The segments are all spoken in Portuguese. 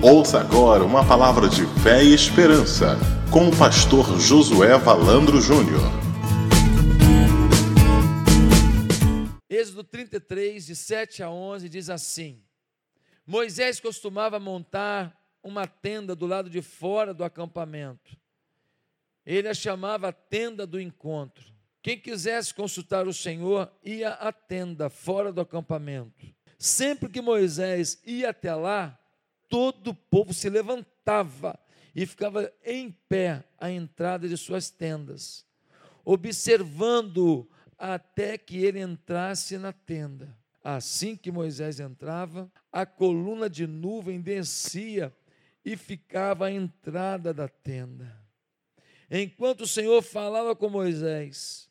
Ouça agora uma palavra de fé e esperança com o pastor Josué Valandro Júnior. Êxodo 33, de 7 a 11, diz assim: Moisés costumava montar uma tenda do lado de fora do acampamento. Ele a chamava tenda do encontro. Quem quisesse consultar o Senhor ia à tenda fora do acampamento. Sempre que Moisés ia até lá, todo o povo se levantava e ficava em pé à entrada de suas tendas, observando até que ele entrasse na tenda. Assim que Moisés entrava, a coluna de nuvem descia e ficava à entrada da tenda. Enquanto o Senhor falava com Moisés,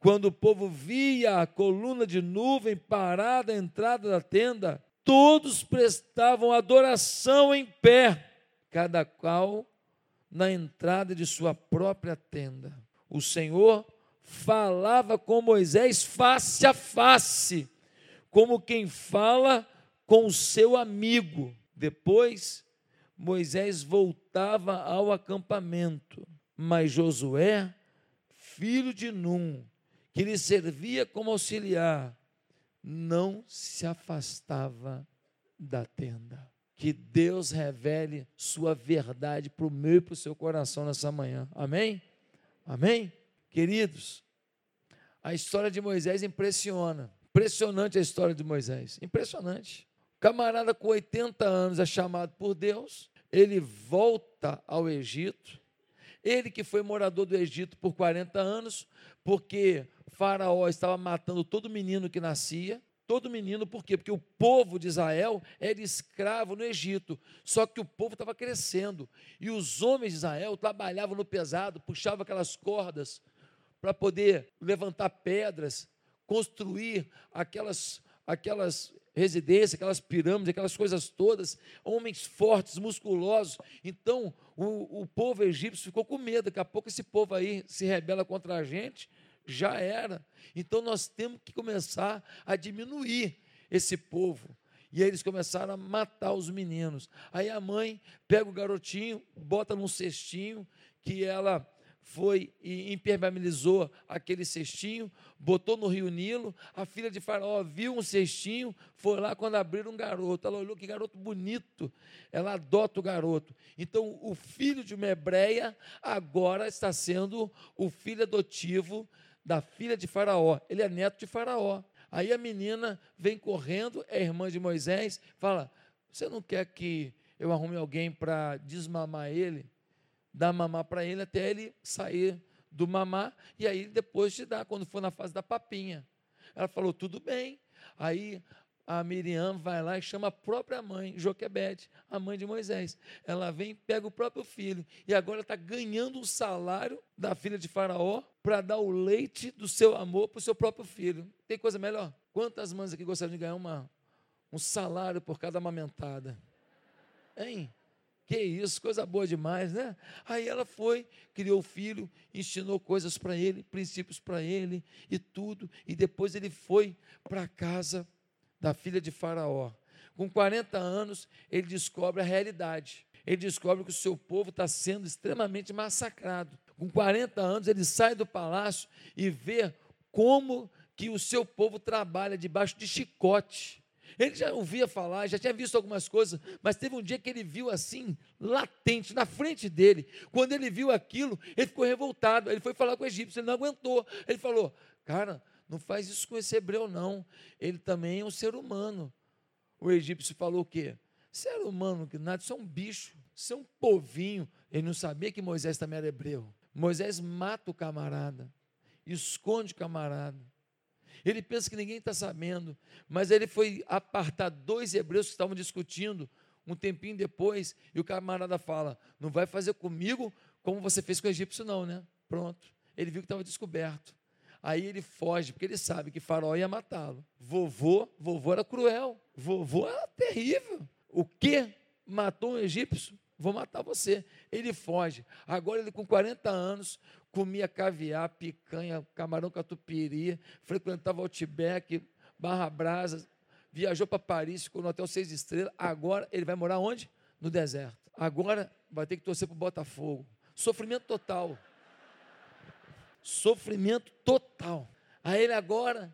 quando o povo via a coluna de nuvem parada à entrada da tenda, todos prestavam adoração em pé, cada qual na entrada de sua própria tenda. O Senhor falava com Moisés face a face, como quem fala com o seu amigo. Depois, Moisés voltava ao acampamento, mas Josué, filho de Num, que lhe servia como auxiliar, não se afastava da tenda. Que Deus revele sua verdade para o meu e para o seu coração nessa manhã. Amém? Amém? Queridos, a história de Moisés impressiona. Impressionante a história de Moisés. Impressionante. Camarada com 80 anos é chamado por Deus, ele volta ao Egito. Ele que foi morador do Egito por 40 anos, porque Faraó estava matando todo menino que nascia. Todo menino, por quê? Porque o povo de Israel era escravo no Egito, só que o povo estava crescendo, e os homens de Israel trabalhavam no pesado, puxavam aquelas cordas para poder levantar pedras, construir aquelas, aquelas residências, aquelas pirâmides, aquelas coisas todas, homens fortes, musculosos. Então, o, o povo egípcio ficou com medo, daqui a pouco esse povo aí se rebela contra a gente, já era. Então nós temos que começar a diminuir esse povo. E aí eles começaram a matar os meninos. Aí a mãe pega o garotinho, bota num cestinho que ela foi e impermeabilizou aquele cestinho, botou no rio Nilo. A filha de Faraó viu um cestinho, foi lá quando abriram um garoto. Ela olhou que garoto bonito. Ela adota o garoto. Então, o filho de uma hebreia agora está sendo o filho adotivo da filha de Faraó. Ele é neto de Faraó. Aí a menina vem correndo, é irmã de Moisés, fala: Você não quer que eu arrume alguém para desmamar ele? Dar mamar para ele até ele sair do mamar, e aí depois te dá, quando for na fase da papinha. Ela falou: Tudo bem. Aí a Miriam vai lá e chama a própria mãe, Joquebede, a mãe de Moisés. Ela vem, pega o próprio filho e agora está ganhando o salário da filha de Faraó para dar o leite do seu amor para o seu próprio filho. Tem coisa melhor? Quantas mães aqui gostariam de ganhar uma, um salário por cada amamentada? Hein? Que isso, coisa boa demais, né? Aí ela foi, criou o filho, ensinou coisas para ele, princípios para ele e tudo. E depois ele foi para a casa da filha de Faraó. Com 40 anos, ele descobre a realidade. Ele descobre que o seu povo está sendo extremamente massacrado. Com 40 anos, ele sai do palácio e vê como que o seu povo trabalha debaixo de chicote. Ele já ouvia falar, já tinha visto algumas coisas, mas teve um dia que ele viu assim, latente, na frente dele. Quando ele viu aquilo, ele ficou revoltado. Ele foi falar com o egípcio, ele não aguentou. Ele falou: Cara, não faz isso com esse hebreu, não. Ele também é um ser humano. O egípcio falou o quê? Ser humano que nada, isso é um bicho, isso é um povinho. Ele não sabia que Moisés também era hebreu. Moisés mata o camarada, esconde o camarada. Ele pensa que ninguém está sabendo, mas ele foi apartar dois hebreus que estavam discutindo um tempinho depois, e o camarada fala: Não vai fazer comigo como você fez com o egípcio, não, né? Pronto. Ele viu que estava descoberto. Aí ele foge, porque ele sabe que Faraó ia matá-lo. Vovô, vovô era cruel. Vovô era terrível. O que matou um egípcio? Vou matar você. Ele foge. Agora ele com 40 anos comia caviar, picanha, camarão catupiry, frequentava Outback, Barra Brasa, viajou para Paris, ficou no hotel seis estrelas. Agora ele vai morar onde? no deserto. Agora vai ter que torcer para o Botafogo. Sofrimento total. Sofrimento total. Aí ele agora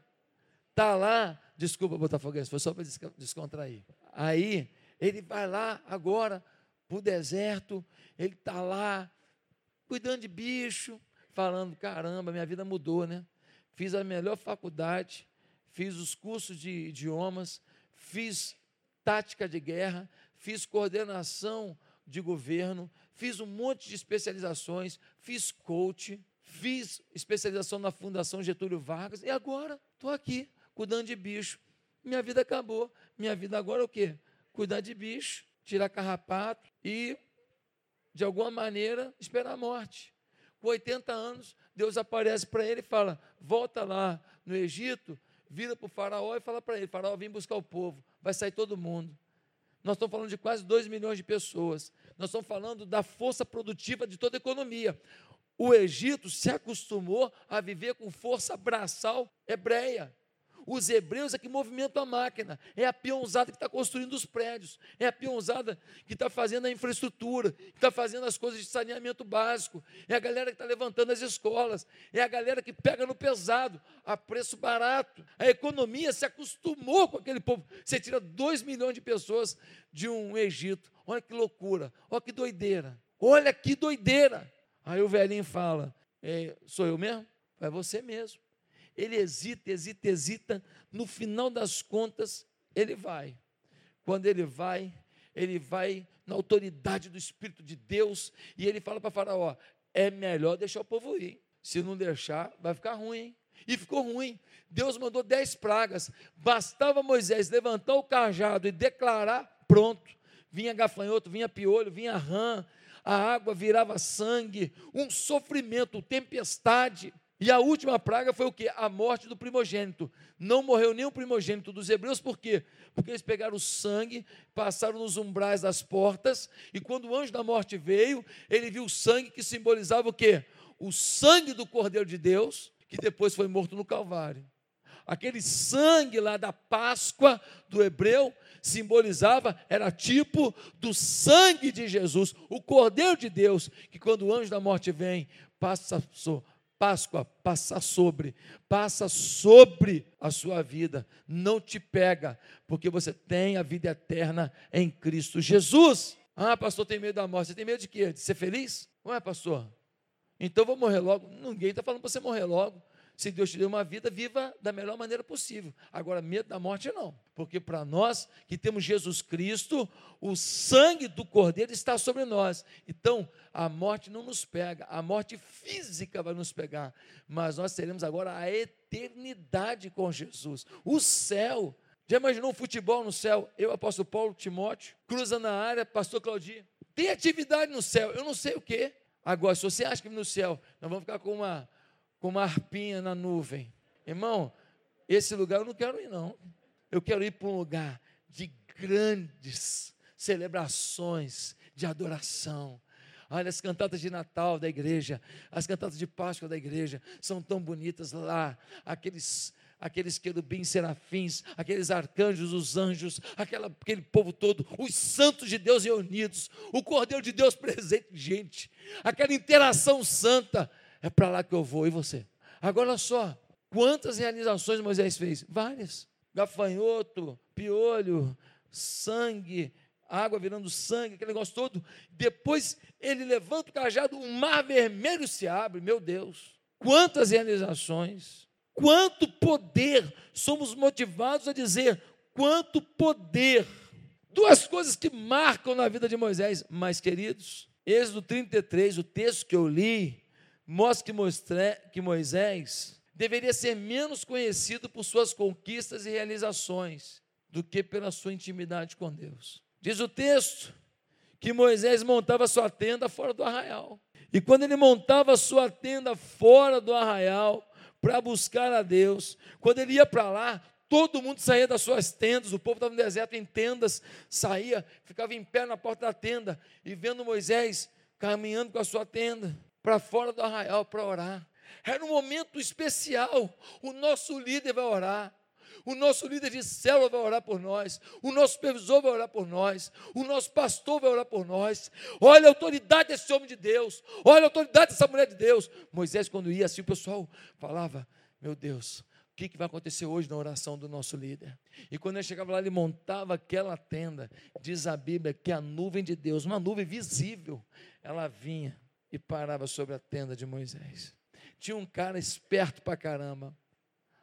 está lá, desculpa Botafoguense, foi só para descontrair. Aí ele vai lá agora para o deserto, ele está lá cuidando de bicho, falando: caramba, minha vida mudou, né? Fiz a melhor faculdade, fiz os cursos de idiomas, fiz tática de guerra, fiz coordenação de governo, fiz um monte de especializações, fiz coach, fiz especialização na Fundação Getúlio Vargas e agora estou aqui cuidando de bicho. Minha vida acabou. Minha vida agora é o quê? Cuidar de bicho, tirar carrapato e, de alguma maneira, esperar a morte. Com 80 anos, Deus aparece para ele e fala: volta lá no Egito, vira para o faraó e fala para ele: faraó, vem buscar o povo, vai sair todo mundo. Nós estamos falando de quase 2 milhões de pessoas. Nós estamos falando da força produtiva de toda a economia. O Egito se acostumou a viver com força braçal hebreia. Os hebreus é que movimentam a máquina, é a peãozada que está construindo os prédios, é a peãozada que está fazendo a infraestrutura, que está fazendo as coisas de saneamento básico, é a galera que está levantando as escolas, é a galera que pega no pesado, a preço barato. A economia se acostumou com aquele povo. Você tira 2 milhões de pessoas de um Egito. Olha que loucura, olha que doideira, olha que doideira. Aí o velhinho fala: é, Sou eu mesmo? É você mesmo. Ele hesita, hesita, hesita. No final das contas, ele vai. Quando ele vai, ele vai na autoridade do Espírito de Deus e ele fala para Faraó: é melhor deixar o povo ir. Se não deixar, vai ficar ruim. Hein? E ficou ruim. Deus mandou dez pragas. Bastava Moisés levantar o cajado e declarar: pronto. Vinha gafanhoto, vinha piolho, vinha rã, a água virava sangue, um sofrimento, tempestade. E a última praga foi o que? A morte do primogênito. Não morreu nem o primogênito dos hebreus, por quê? Porque eles pegaram o sangue, passaram nos umbrais das portas, e quando o anjo da morte veio, ele viu o sangue que simbolizava o quê? O sangue do Cordeiro de Deus, que depois foi morto no Calvário. Aquele sangue lá da Páscoa do hebreu simbolizava, era tipo do sangue de Jesus, o Cordeiro de Deus, que quando o anjo da morte vem, passa Páscoa passa sobre, passa sobre a sua vida, não te pega, porque você tem a vida eterna em Cristo Jesus. Ah, pastor, tem medo da morte. Você tem medo de quê? De ser feliz? Não é, pastor? Então vou morrer logo. Ninguém está falando para você morrer logo. Se Deus te deu uma vida, viva da melhor maneira possível. Agora, medo da morte não, porque para nós que temos Jesus Cristo, o sangue do Cordeiro está sobre nós. Então, a morte não nos pega, a morte física vai nos pegar, mas nós teremos agora a eternidade com Jesus, o céu. Já imaginou um futebol no céu? Eu, apóstolo Paulo, Timóteo, cruza na área, pastor Claudinho. Tem atividade no céu, eu não sei o que. Agora, se você acha que no céu nós vamos ficar com uma com uma arpinha na nuvem. Irmão, esse lugar eu não quero ir, não. Eu quero ir para um lugar de grandes celebrações, de adoração. Olha, as cantatas de Natal da igreja, as cantatas de Páscoa da igreja, são tão bonitas lá. Aqueles, aqueles querubins serafins, aqueles arcanjos, os anjos, aquela, aquele povo todo, os santos de Deus reunidos, o Cordeiro de Deus presente, gente, aquela interação santa. É para lá que eu vou, e você? Agora só, quantas realizações Moisés fez? Várias. Gafanhoto, piolho, sangue, água virando sangue, aquele negócio todo. Depois ele levanta o cajado, o mar vermelho se abre, meu Deus. Quantas realizações, quanto poder, somos motivados a dizer, quanto poder. Duas coisas que marcam na vida de Moisés, mas queridos, Êxodo 33, o texto que eu li, mostra que Moisés deveria ser menos conhecido por suas conquistas e realizações do que pela sua intimidade com Deus. Diz o texto que Moisés montava sua tenda fora do arraial. E quando ele montava sua tenda fora do arraial para buscar a Deus, quando ele ia para lá, todo mundo saía das suas tendas, o povo estava no deserto em tendas, saía, ficava em pé na porta da tenda e vendo Moisés caminhando com a sua tenda para fora do arraial para orar. Era um momento especial. O nosso líder vai orar. O nosso líder de célula vai orar por nós. O nosso supervisor vai orar por nós. O nosso pastor vai orar por nós. Olha a autoridade desse homem de Deus. Olha a autoridade dessa mulher de Deus. Moisés, quando ia assim, o pessoal falava: Meu Deus, o que, que vai acontecer hoje na oração do nosso líder? E quando ele chegava lá, ele montava aquela tenda. Diz a Bíblia que a nuvem de Deus, uma nuvem visível, ela vinha e parava sobre a tenda de Moisés. Tinha um cara esperto pra caramba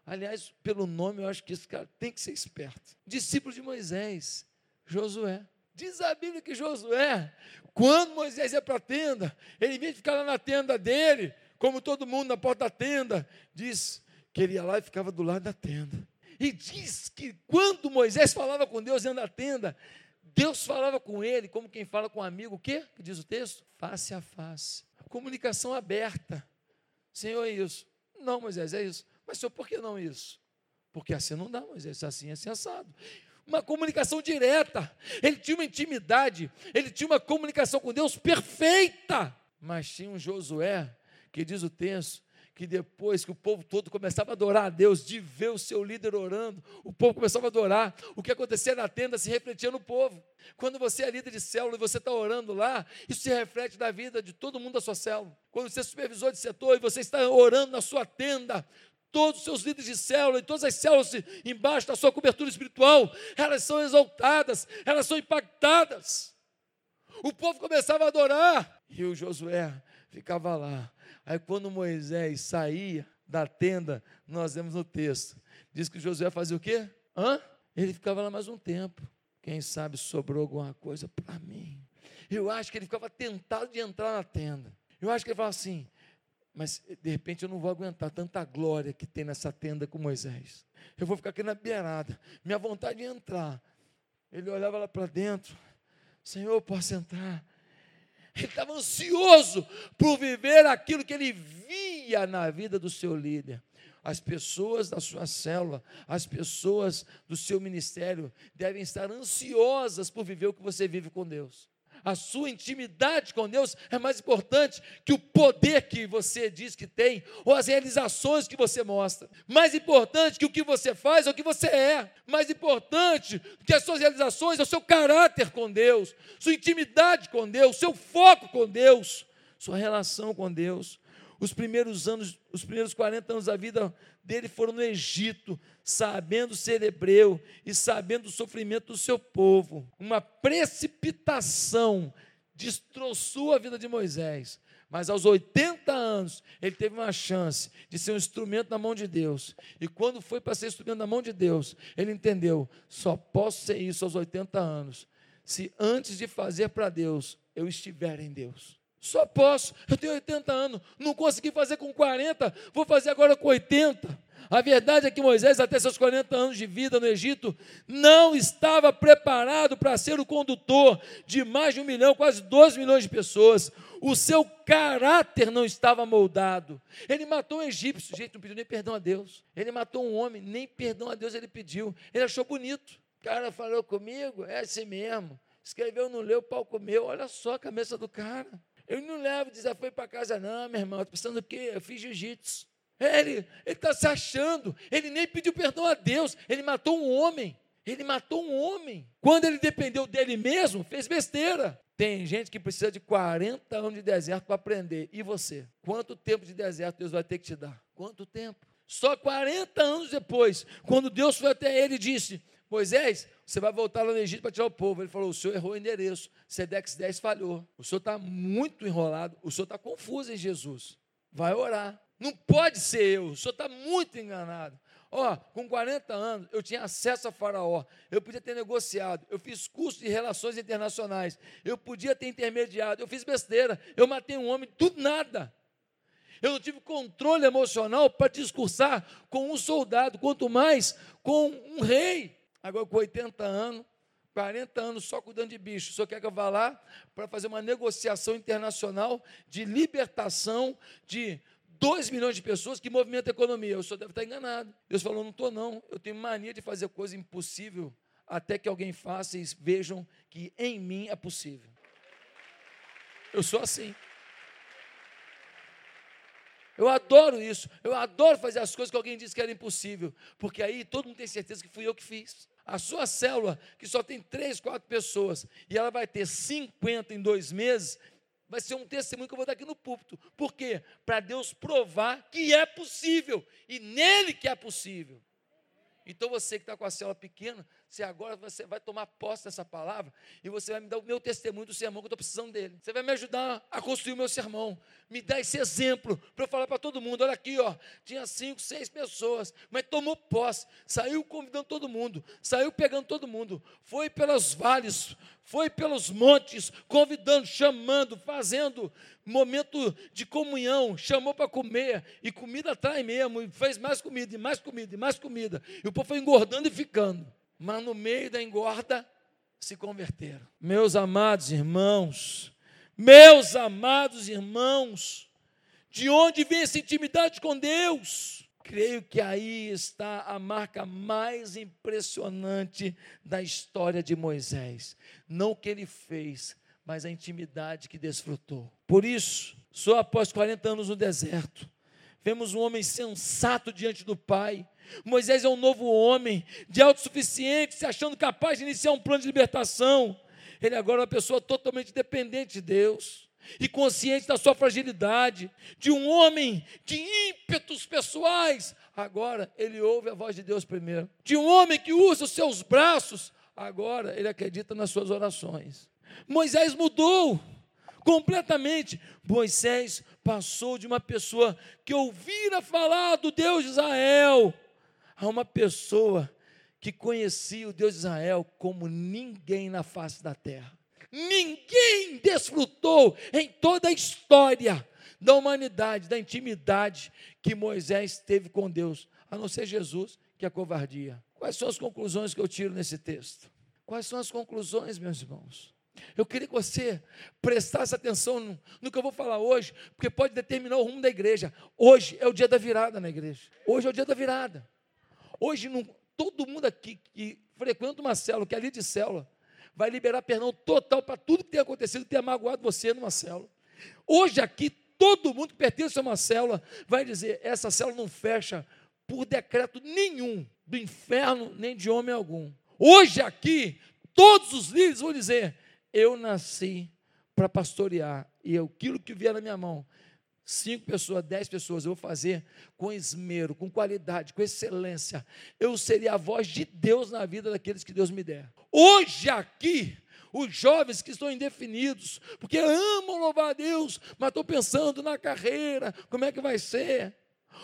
Aliás, pelo nome, eu acho que esse cara tem que ser esperto. Discípulo de Moisés, Josué. Diz a Bíblia que Josué, quando Moisés ia para a tenda, ele vinha ficar lá na tenda dele, como todo mundo na porta da tenda, diz que ele ia lá e ficava do lado da tenda. E diz que quando Moisés falava com Deus dentro da tenda, Deus falava com ele como quem fala com um amigo, o quê? Que diz o texto? Face a face. Comunicação aberta. Senhor, é isso. Não, Moisés, é isso. Mas, senhor, por que não isso? Porque assim não dá, esse assim é assado. Uma comunicação direta. Ele tinha uma intimidade, ele tinha uma comunicação com Deus perfeita. Mas tinha um Josué, que diz o texto, que depois que o povo todo começava a adorar a Deus, de ver o seu líder orando, o povo começava a adorar, o que acontecia na tenda se refletia no povo. Quando você é líder de célula e você está orando lá, isso se reflete na vida de todo mundo da sua célula. Quando você é supervisor de setor e você está orando na sua tenda, todos os seus líderes de célula e todas as células embaixo da sua cobertura espiritual, elas são exaltadas, elas são impactadas. O povo começava a adorar e o Josué ficava lá. Aí quando Moisés saía da tenda, nós vemos no texto, diz que Josué fazia o quê? Hã? Ele ficava lá mais um tempo. Quem sabe sobrou alguma coisa para mim. Eu acho que ele ficava tentado de entrar na tenda. Eu acho que ele falava assim: mas de repente eu não vou aguentar tanta glória que tem nessa tenda com Moisés. Eu vou ficar aqui na beirada. Minha vontade é entrar. Ele olhava lá para dentro. Senhor, posso entrar. Ele estava ansioso por viver aquilo que ele via na vida do seu líder. As pessoas da sua célula, as pessoas do seu ministério devem estar ansiosas por viver o que você vive com Deus a sua intimidade com Deus é mais importante que o poder que você diz que tem, ou as realizações que você mostra. Mais importante que o que você faz ou o que você é. Mais importante que as suas realizações é o seu caráter com Deus, sua intimidade com Deus, seu foco com Deus, sua relação com Deus. Os primeiros anos, os primeiros 40 anos da vida dele foram no Egito, sabendo ser hebreu e sabendo o sofrimento do seu povo. Uma precipitação destroçou a vida de Moisés. Mas aos 80 anos, ele teve uma chance de ser um instrumento na mão de Deus. E quando foi para ser instrumento na mão de Deus, ele entendeu: só posso ser isso aos 80 anos, se antes de fazer para Deus, eu estiver em Deus. Só posso. Eu tenho 80 anos. Não consegui fazer com 40, vou fazer agora com 80. A verdade é que Moisés, até seus 40 anos de vida no Egito, não estava preparado para ser o condutor de mais de um milhão, quase dois milhões de pessoas. O seu caráter não estava moldado. Ele matou um egípcio, gente, não pediu nem perdão a Deus. Ele matou um homem, nem perdão a Deus ele pediu. Ele achou bonito. O cara falou comigo, é assim mesmo. Escreveu, não leu, o pau comeu. Olha só a cabeça do cara. Eu não levo desafio para casa, não, meu irmão. Estou pensando o quê? Eu fiz jiu-jitsu. Ele está se achando. Ele nem pediu perdão a Deus. Ele matou um homem. Ele matou um homem. Quando ele dependeu dele mesmo, fez besteira. Tem gente que precisa de 40 anos de deserto para aprender. E você? Quanto tempo de deserto Deus vai ter que te dar? Quanto tempo? Só 40 anos depois, quando Deus foi até ele e disse: Moisés, você vai voltar lá no Egito para tirar o povo. Ele falou: o senhor errou o endereço. Sedex 10 falhou. O senhor está muito enrolado. O senhor está confuso em Jesus. Vai orar. Não pode ser eu. O senhor está muito enganado. Ó, com 40 anos, eu tinha acesso a Faraó. Eu podia ter negociado. Eu fiz curso de relações internacionais. Eu podia ter intermediado. Eu fiz besteira. Eu matei um homem, tudo nada. Eu não tive controle emocional para discursar com um soldado, quanto mais com um rei. Agora, com 80 anos, 40 anos só cuidando de bicho. Senhor quer que eu vá lá para fazer uma negociação internacional de libertação de 2 milhões de pessoas que movimentam a economia. O senhor deve estar enganado. Deus falou: não estou, não. Eu tenho mania de fazer coisa impossível até que alguém faça e vejam que em mim é possível. Eu sou assim. Eu adoro isso. Eu adoro fazer as coisas que alguém disse que era impossível. Porque aí todo mundo tem certeza que fui eu que fiz. A sua célula, que só tem três, quatro pessoas, e ela vai ter 50 em dois meses, vai ser um testemunho que eu vou dar aqui no púlpito. Por quê? Para Deus provar que é possível. E nele que é possível. Então você que está com a célula pequena, você agora você vai tomar posse dessa palavra e você vai me dar o meu testemunho do sermão que eu estou precisando dele. Você vai me ajudar a construir o meu sermão. Me dá esse exemplo para eu falar para todo mundo. Olha aqui, ó, tinha cinco, seis pessoas, mas tomou posse, saiu convidando todo mundo, saiu pegando todo mundo, foi pelos vales, foi pelos montes, convidando, chamando, fazendo momento de comunhão, chamou para comer, e comida atrai mesmo, e fez mais comida, e mais comida, e mais comida. E o povo foi engordando e ficando mas no meio da engorda se converteram. Meus amados irmãos, meus amados irmãos, de onde vem essa intimidade com Deus? Creio que aí está a marca mais impressionante da história de Moisés. Não o que ele fez, mas a intimidade que desfrutou. Por isso, só após 40 anos no deserto, vemos um homem sensato diante do Pai, Moisés é um novo homem, de autossuficiente, se achando capaz de iniciar um plano de libertação. Ele agora é uma pessoa totalmente dependente de Deus e consciente da sua fragilidade, de um homem de ímpetos pessoais. Agora ele ouve a voz de Deus primeiro. De um homem que usa os seus braços, agora ele acredita nas suas orações. Moisés mudou completamente. Moisés passou de uma pessoa que ouvira falar do Deus de Israel a uma pessoa que conhecia o Deus de Israel como ninguém na face da terra. Ninguém desfrutou em toda a história da humanidade, da intimidade que Moisés teve com Deus, a não ser Jesus, que é covardia. Quais são as conclusões que eu tiro nesse texto? Quais são as conclusões, meus irmãos? Eu queria que você prestasse atenção no, no, que eu vou falar hoje, porque pode determinar o rumo da igreja. Hoje é o dia da virada na igreja. Hoje é o dia da virada. Hoje, não, todo mundo aqui que frequenta uma célula, que é ali de célula, vai liberar perdão total para tudo que tem acontecido, que tenha magoado você numa célula. Hoje aqui, todo mundo que pertence a uma célula vai dizer: essa célula não fecha por decreto nenhum do inferno, nem de homem algum. Hoje aqui, todos os líderes vão dizer: eu nasci para pastorear, e aquilo que vier na minha mão, cinco pessoas, dez pessoas, eu vou fazer com esmero, com qualidade, com excelência. Eu seria a voz de Deus na vida daqueles que Deus me der. Hoje aqui, os jovens que estão indefinidos, porque amam louvar a Deus, mas estão pensando na carreira, como é que vai ser.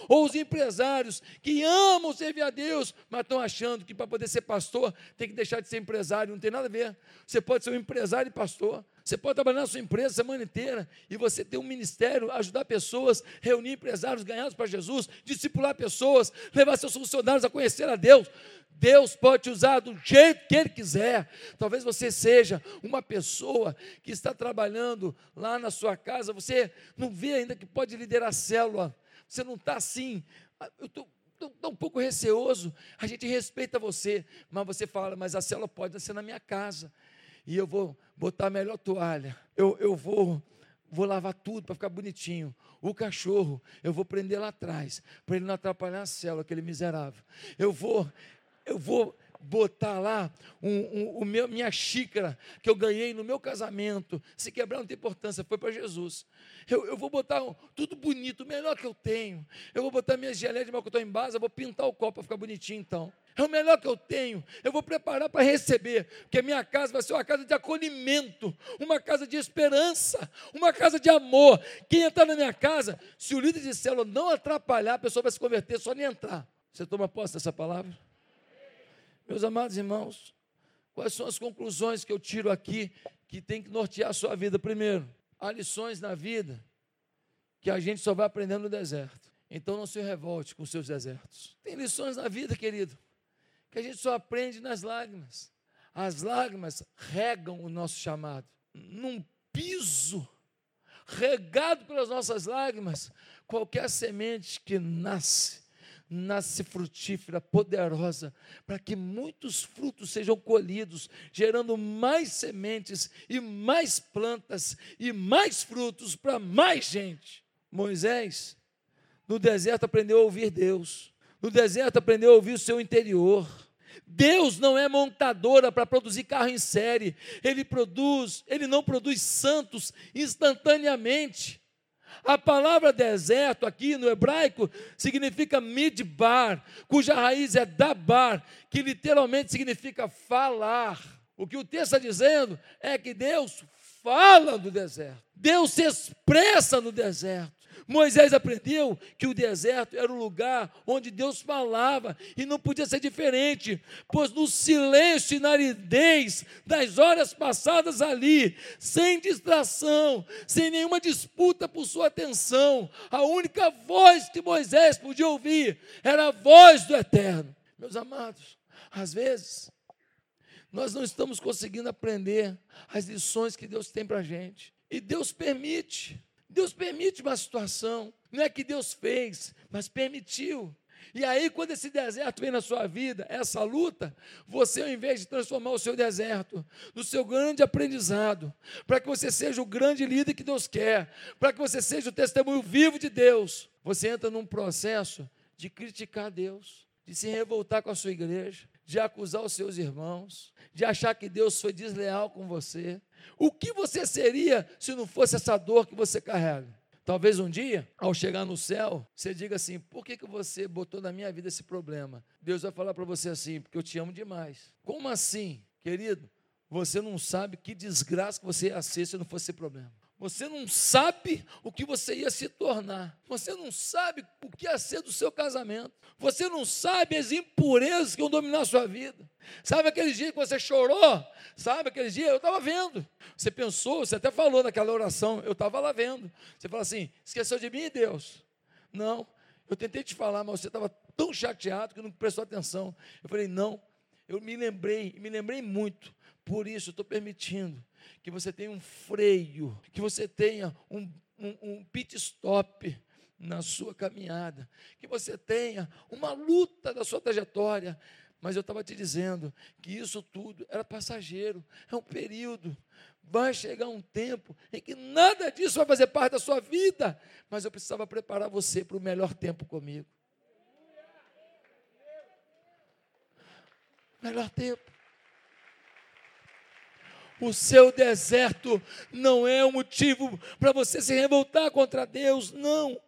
Ou os empresários que amam servir a Deus, mas estão achando que para poder ser pastor tem que deixar de ser empresário. Não tem nada a ver. Você pode ser um empresário e pastor. Você pode trabalhar na sua empresa a semana inteira e você ter um ministério, ajudar pessoas, reunir empresários ganhados para Jesus, discipular pessoas, levar seus funcionários a conhecer a Deus. Deus pode te usar do jeito que Ele quiser. Talvez você seja uma pessoa que está trabalhando lá na sua casa, você não vê ainda que pode liderar a célula você não está assim. Eu estou um pouco receoso. A gente respeita você, mas você fala, mas a célula pode ser na minha casa. E eu vou botar a melhor toalha. Eu, eu vou, vou lavar tudo para ficar bonitinho. O cachorro, eu vou prender lá atrás, para ele não atrapalhar a célula, aquele miserável. Eu vou, eu vou botar lá um, um, meu, minha xícara que eu ganhei no meu casamento. Se quebrar não tem importância, foi para Jesus. Eu, eu, vou botar tudo bonito, o melhor que eu tenho. Eu vou botar minha geleia de malcotão em base, vou pintar o copo para ficar bonitinho então. É o melhor que eu tenho. Eu vou preparar para receber, porque a minha casa vai ser uma casa de acolhimento, uma casa de esperança, uma casa de amor. Quem entrar na minha casa, se o líder de célula não atrapalhar, a pessoa vai se converter só nem entrar. Você toma posse dessa palavra? Meus amados irmãos, quais são as conclusões que eu tiro aqui que tem que nortear a sua vida? Primeiro, há lições na vida que a gente só vai aprendendo no deserto. Então não se revolte com seus desertos. Tem lições na vida, querido, que a gente só aprende nas lágrimas. As lágrimas regam o nosso chamado. Num piso regado pelas nossas lágrimas, qualquer semente que nasce nasce frutífera, poderosa, para que muitos frutos sejam colhidos, gerando mais sementes e mais plantas e mais frutos para mais gente. Moisés no deserto aprendeu a ouvir Deus. No deserto aprendeu a ouvir o seu interior. Deus não é montadora para produzir carro em série. Ele produz, ele não produz santos instantaneamente. A palavra deserto aqui no hebraico significa midbar, cuja raiz é dabar, que literalmente significa falar. O que o texto está dizendo é que Deus fala no deserto. Deus se expressa no deserto. Moisés aprendeu que o deserto era o lugar onde Deus falava e não podia ser diferente, pois no silêncio e na aridez das horas passadas ali, sem distração, sem nenhuma disputa por sua atenção, a única voz que Moisés podia ouvir era a voz do Eterno. Meus amados, às vezes nós não estamos conseguindo aprender as lições que Deus tem para a gente. E Deus permite. Deus permite uma situação. Não é que Deus fez, mas permitiu. E aí, quando esse deserto vem na sua vida, essa luta, você, ao invés de transformar o seu deserto no seu grande aprendizado, para que você seja o grande líder que Deus quer, para que você seja o testemunho vivo de Deus, você entra num processo de criticar Deus, de se revoltar com a sua igreja, de acusar os seus irmãos, de achar que Deus foi desleal com você. O que você seria se não fosse essa dor que você carrega? Talvez um dia, ao chegar no céu, você diga assim: por que, que você botou na minha vida esse problema? Deus vai falar para você assim: porque eu te amo demais. Como assim, querido? Você não sabe que desgraça que você ia ser se não fosse esse problema. Você não sabe o que você ia se tornar. Você não sabe o que ia ser do seu casamento. Você não sabe as impurezas que iam dominar a sua vida. Sabe aquele dia que você chorou? Sabe aquele dia? Eu estava vendo. Você pensou, você até falou naquela oração, eu estava lá vendo. Você fala assim: esqueceu de mim, Deus? Não. Eu tentei te falar, mas você estava tão chateado que não prestou atenção. Eu falei: não. Eu me lembrei, me lembrei muito. Por isso, estou permitindo que você tenha um freio, que você tenha um, um, um pit stop na sua caminhada, que você tenha uma luta da sua trajetória. Mas eu estava te dizendo que isso tudo era passageiro, é um período. Vai chegar um tempo em que nada disso vai fazer parte da sua vida, mas eu precisava preparar você para o melhor tempo comigo. Melhor tempo. O seu deserto não é um motivo para você se revoltar contra Deus, não.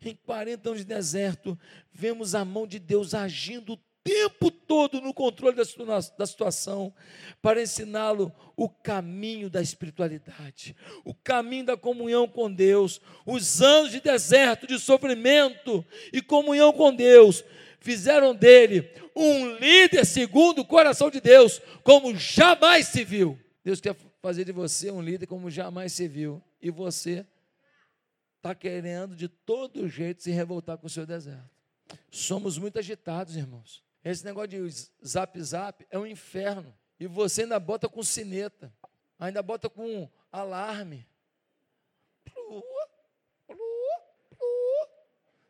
Em 40 anos de deserto, vemos a mão de Deus agindo tempo todo no controle da situação, para ensiná-lo o caminho da espiritualidade, o caminho da comunhão com Deus. Os anos de deserto, de sofrimento e comunhão com Deus, fizeram dele um líder segundo o coração de Deus, como jamais se viu. Deus quer fazer de você um líder como jamais se viu. E você está querendo de todo jeito se revoltar com o seu deserto. Somos muito agitados, irmãos. Esse negócio de zap zap é um inferno. E você ainda bota com sineta, ainda bota com alarme.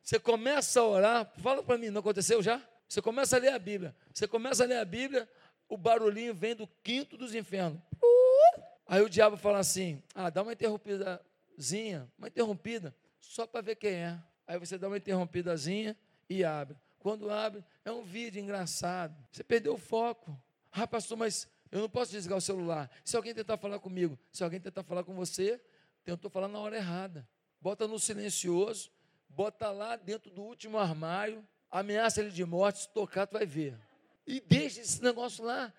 Você começa a orar, fala para mim, não aconteceu já? Você começa a ler a Bíblia. Você começa a ler a Bíblia, o barulhinho vem do quinto dos infernos. Aí o diabo fala assim: ah, dá uma interrompidazinha, uma interrompida, só para ver quem é. Aí você dá uma interrompidazinha e abre. Quando abre, é um vídeo engraçado. Você perdeu o foco. Ah, pastor, mas eu não posso desligar o celular. Se alguém tentar falar comigo, se alguém tentar falar com você, tentou falar na hora errada. Bota no silencioso, bota lá dentro do último armário, ameaça ele de morte, se tocar, tu vai ver. E deixa esse negócio lá.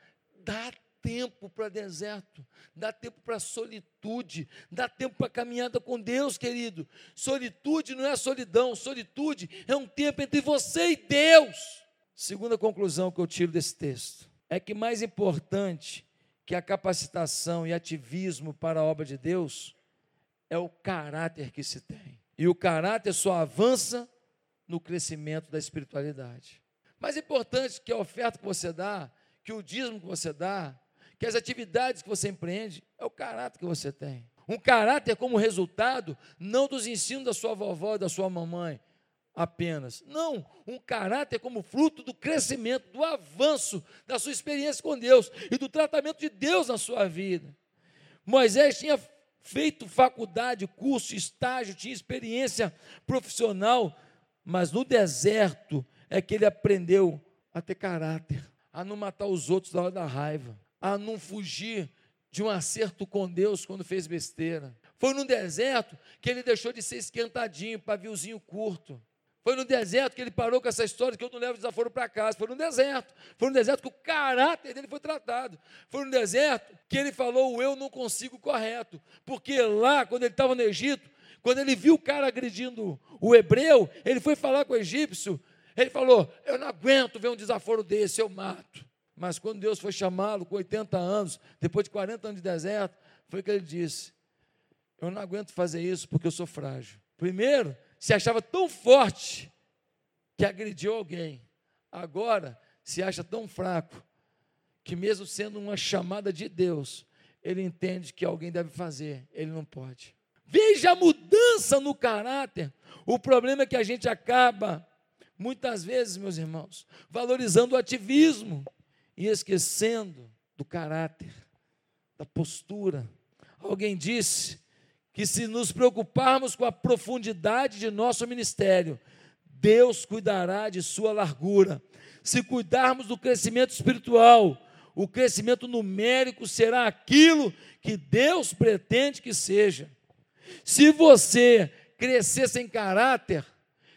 Dá tempo para deserto, dá tempo para solitude, dá tempo para caminhada com Deus, querido. Solitude não é solidão, solitude é um tempo entre você e Deus. Segunda conclusão que eu tiro desse texto é que mais importante que a capacitação e ativismo para a obra de Deus é o caráter que se tem. E o caráter só avança no crescimento da espiritualidade. Mais importante que a oferta que você dá, que o dízimo que você dá, que as atividades que você empreende é o caráter que você tem. Um caráter como resultado, não dos ensinos da sua vovó e da sua mamãe apenas. Não, um caráter como fruto do crescimento, do avanço da sua experiência com Deus e do tratamento de Deus na sua vida. Moisés tinha feito faculdade, curso, estágio, tinha experiência profissional mas no deserto é que ele aprendeu a ter caráter, a não matar os outros na hora da raiva, a não fugir de um acerto com Deus quando fez besteira. Foi no deserto que ele deixou de ser esquentadinho, paviozinho curto. Foi no deserto que ele parou com essa história que eu não levo desaforo para casa. Foi no deserto. Foi no deserto que o caráter dele foi tratado. Foi no deserto que ele falou eu não consigo correto. Porque lá, quando ele estava no Egito, quando ele viu o cara agredindo o hebreu, ele foi falar com o egípcio. Ele falou: Eu não aguento ver um desaforo desse, eu mato. Mas quando Deus foi chamá-lo com 80 anos, depois de 40 anos de deserto, foi que ele disse: Eu não aguento fazer isso porque eu sou frágil. Primeiro, se achava tão forte que agrediu alguém. Agora se acha tão fraco que, mesmo sendo uma chamada de Deus, ele entende que alguém deve fazer, ele não pode. Veja a mudança no caráter. O problema é que a gente acaba, muitas vezes, meus irmãos, valorizando o ativismo e esquecendo do caráter, da postura. Alguém disse que se nos preocuparmos com a profundidade de nosso ministério, Deus cuidará de sua largura. Se cuidarmos do crescimento espiritual, o crescimento numérico será aquilo que Deus pretende que seja. Se você crescer sem caráter,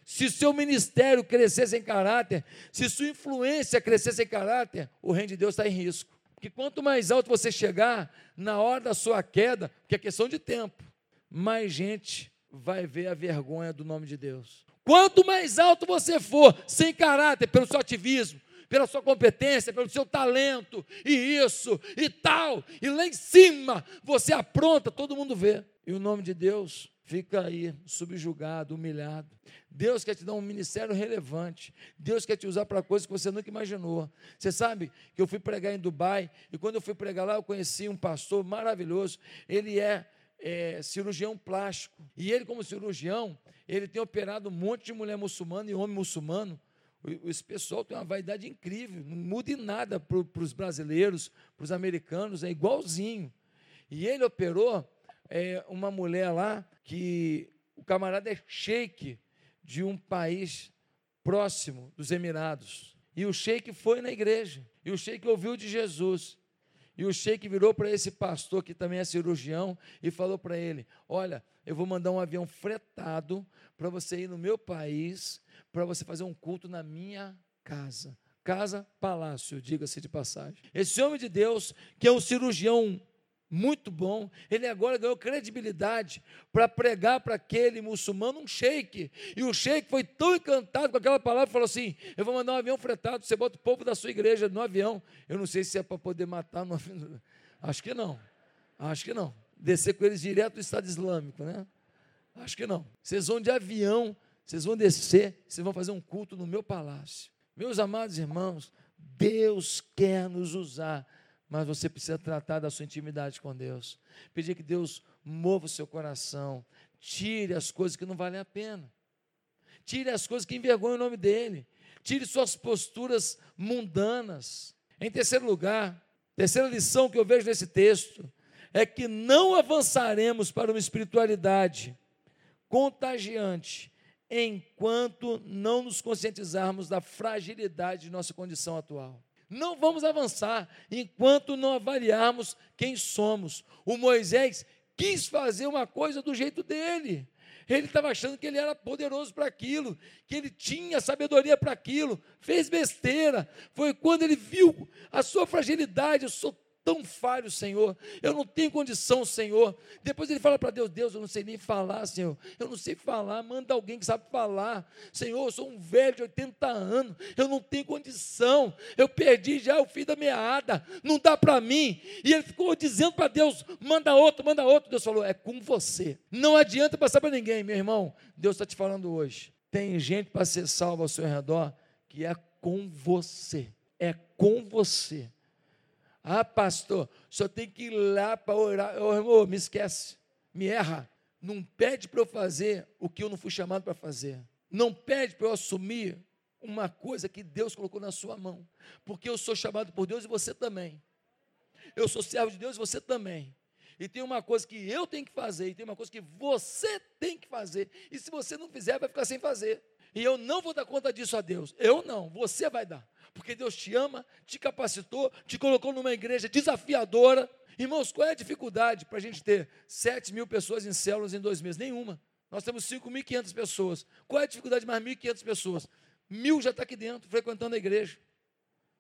se seu ministério crescer sem caráter, se sua influência crescer sem caráter, o reino de Deus está em risco. Porque quanto mais alto você chegar, na hora da sua queda, que é questão de tempo, mais gente vai ver a vergonha do nome de Deus. Quanto mais alto você for, sem caráter, pelo seu ativismo, pela sua competência, pelo seu talento, e isso, e tal, e lá em cima você apronta, todo mundo vê. E o nome de Deus fica aí, subjugado, humilhado. Deus quer te dar um ministério relevante. Deus quer te usar para coisas que você nunca imaginou. Você sabe que eu fui pregar em Dubai, e quando eu fui pregar lá, eu conheci um pastor maravilhoso. Ele é é, cirurgião plástico. E ele, como cirurgião, ele tem operado um monte de mulher muçulmana e homem muçulmano. Esse pessoal tem uma vaidade incrível, não muda em nada para os brasileiros, para os americanos, é igualzinho. E ele operou é, uma mulher lá que o camarada é sheik de um país próximo dos Emirados. E o sheik foi na igreja. E o sheik ouviu de Jesus. E o sheik virou para esse pastor, que também é cirurgião, e falou para ele: Olha, eu vou mandar um avião fretado para você ir no meu país, para você fazer um culto na minha casa. Casa, palácio, diga-se de passagem. Esse homem de Deus, que é um cirurgião muito bom. Ele agora ganhou credibilidade para pregar para aquele muçulmano um sheik. E o sheik foi tão encantado com aquela palavra, falou assim: Eu vou mandar um avião fretado, você bota o povo da sua igreja no avião. Eu não sei se é para poder matar no. Acho que não. Acho que não. Descer com eles direto do Estado Islâmico, né? Acho que não. Vocês vão de avião, vocês vão descer, vocês vão fazer um culto no meu palácio. Meus amados irmãos, Deus quer nos usar mas você precisa tratar da sua intimidade com Deus. Pedir que Deus mova o seu coração, tire as coisas que não valem a pena, tire as coisas que envergonham o nome dEle, tire suas posturas mundanas. Em terceiro lugar, terceira lição que eu vejo nesse texto é que não avançaremos para uma espiritualidade contagiante enquanto não nos conscientizarmos da fragilidade de nossa condição atual. Não vamos avançar enquanto não avaliarmos quem somos. O Moisés quis fazer uma coisa do jeito dele. Ele estava achando que ele era poderoso para aquilo, que ele tinha sabedoria para aquilo, fez besteira. Foi quando ele viu a sua fragilidade, eu sou tão falho, Senhor. Eu não tenho condição, Senhor. Depois ele fala para Deus: Deus, eu não sei nem falar, Senhor. Eu não sei falar. Manda alguém que sabe falar. Senhor, eu sou um velho de 80 anos. Eu não tenho condição. Eu perdi já o fim da meada. Não dá para mim. E ele ficou dizendo para Deus: manda outro, manda outro. Deus falou: é com você. Não adianta passar para ninguém, meu irmão. Deus está te falando hoje. Tem gente para ser salva ao seu redor que é com você. É com você. Ah, pastor, só tem que ir lá para orar. Ô, irmão, me esquece, me erra. Não pede para eu fazer o que eu não fui chamado para fazer. Não pede para eu assumir uma coisa que Deus colocou na sua mão. Porque eu sou chamado por Deus e você também. Eu sou servo de Deus e você também. E tem uma coisa que eu tenho que fazer, e tem uma coisa que você tem que fazer. E se você não fizer, vai ficar sem fazer. E eu não vou dar conta disso a Deus. Eu não, você vai dar. Porque Deus te ama, te capacitou, te colocou numa igreja desafiadora. Irmãos, qual é a dificuldade para a gente ter 7 mil pessoas em células em dois meses? Nenhuma. Nós temos 5.500 pessoas. Qual é a dificuldade de mais 1.500 pessoas? Mil já está aqui dentro, frequentando a igreja.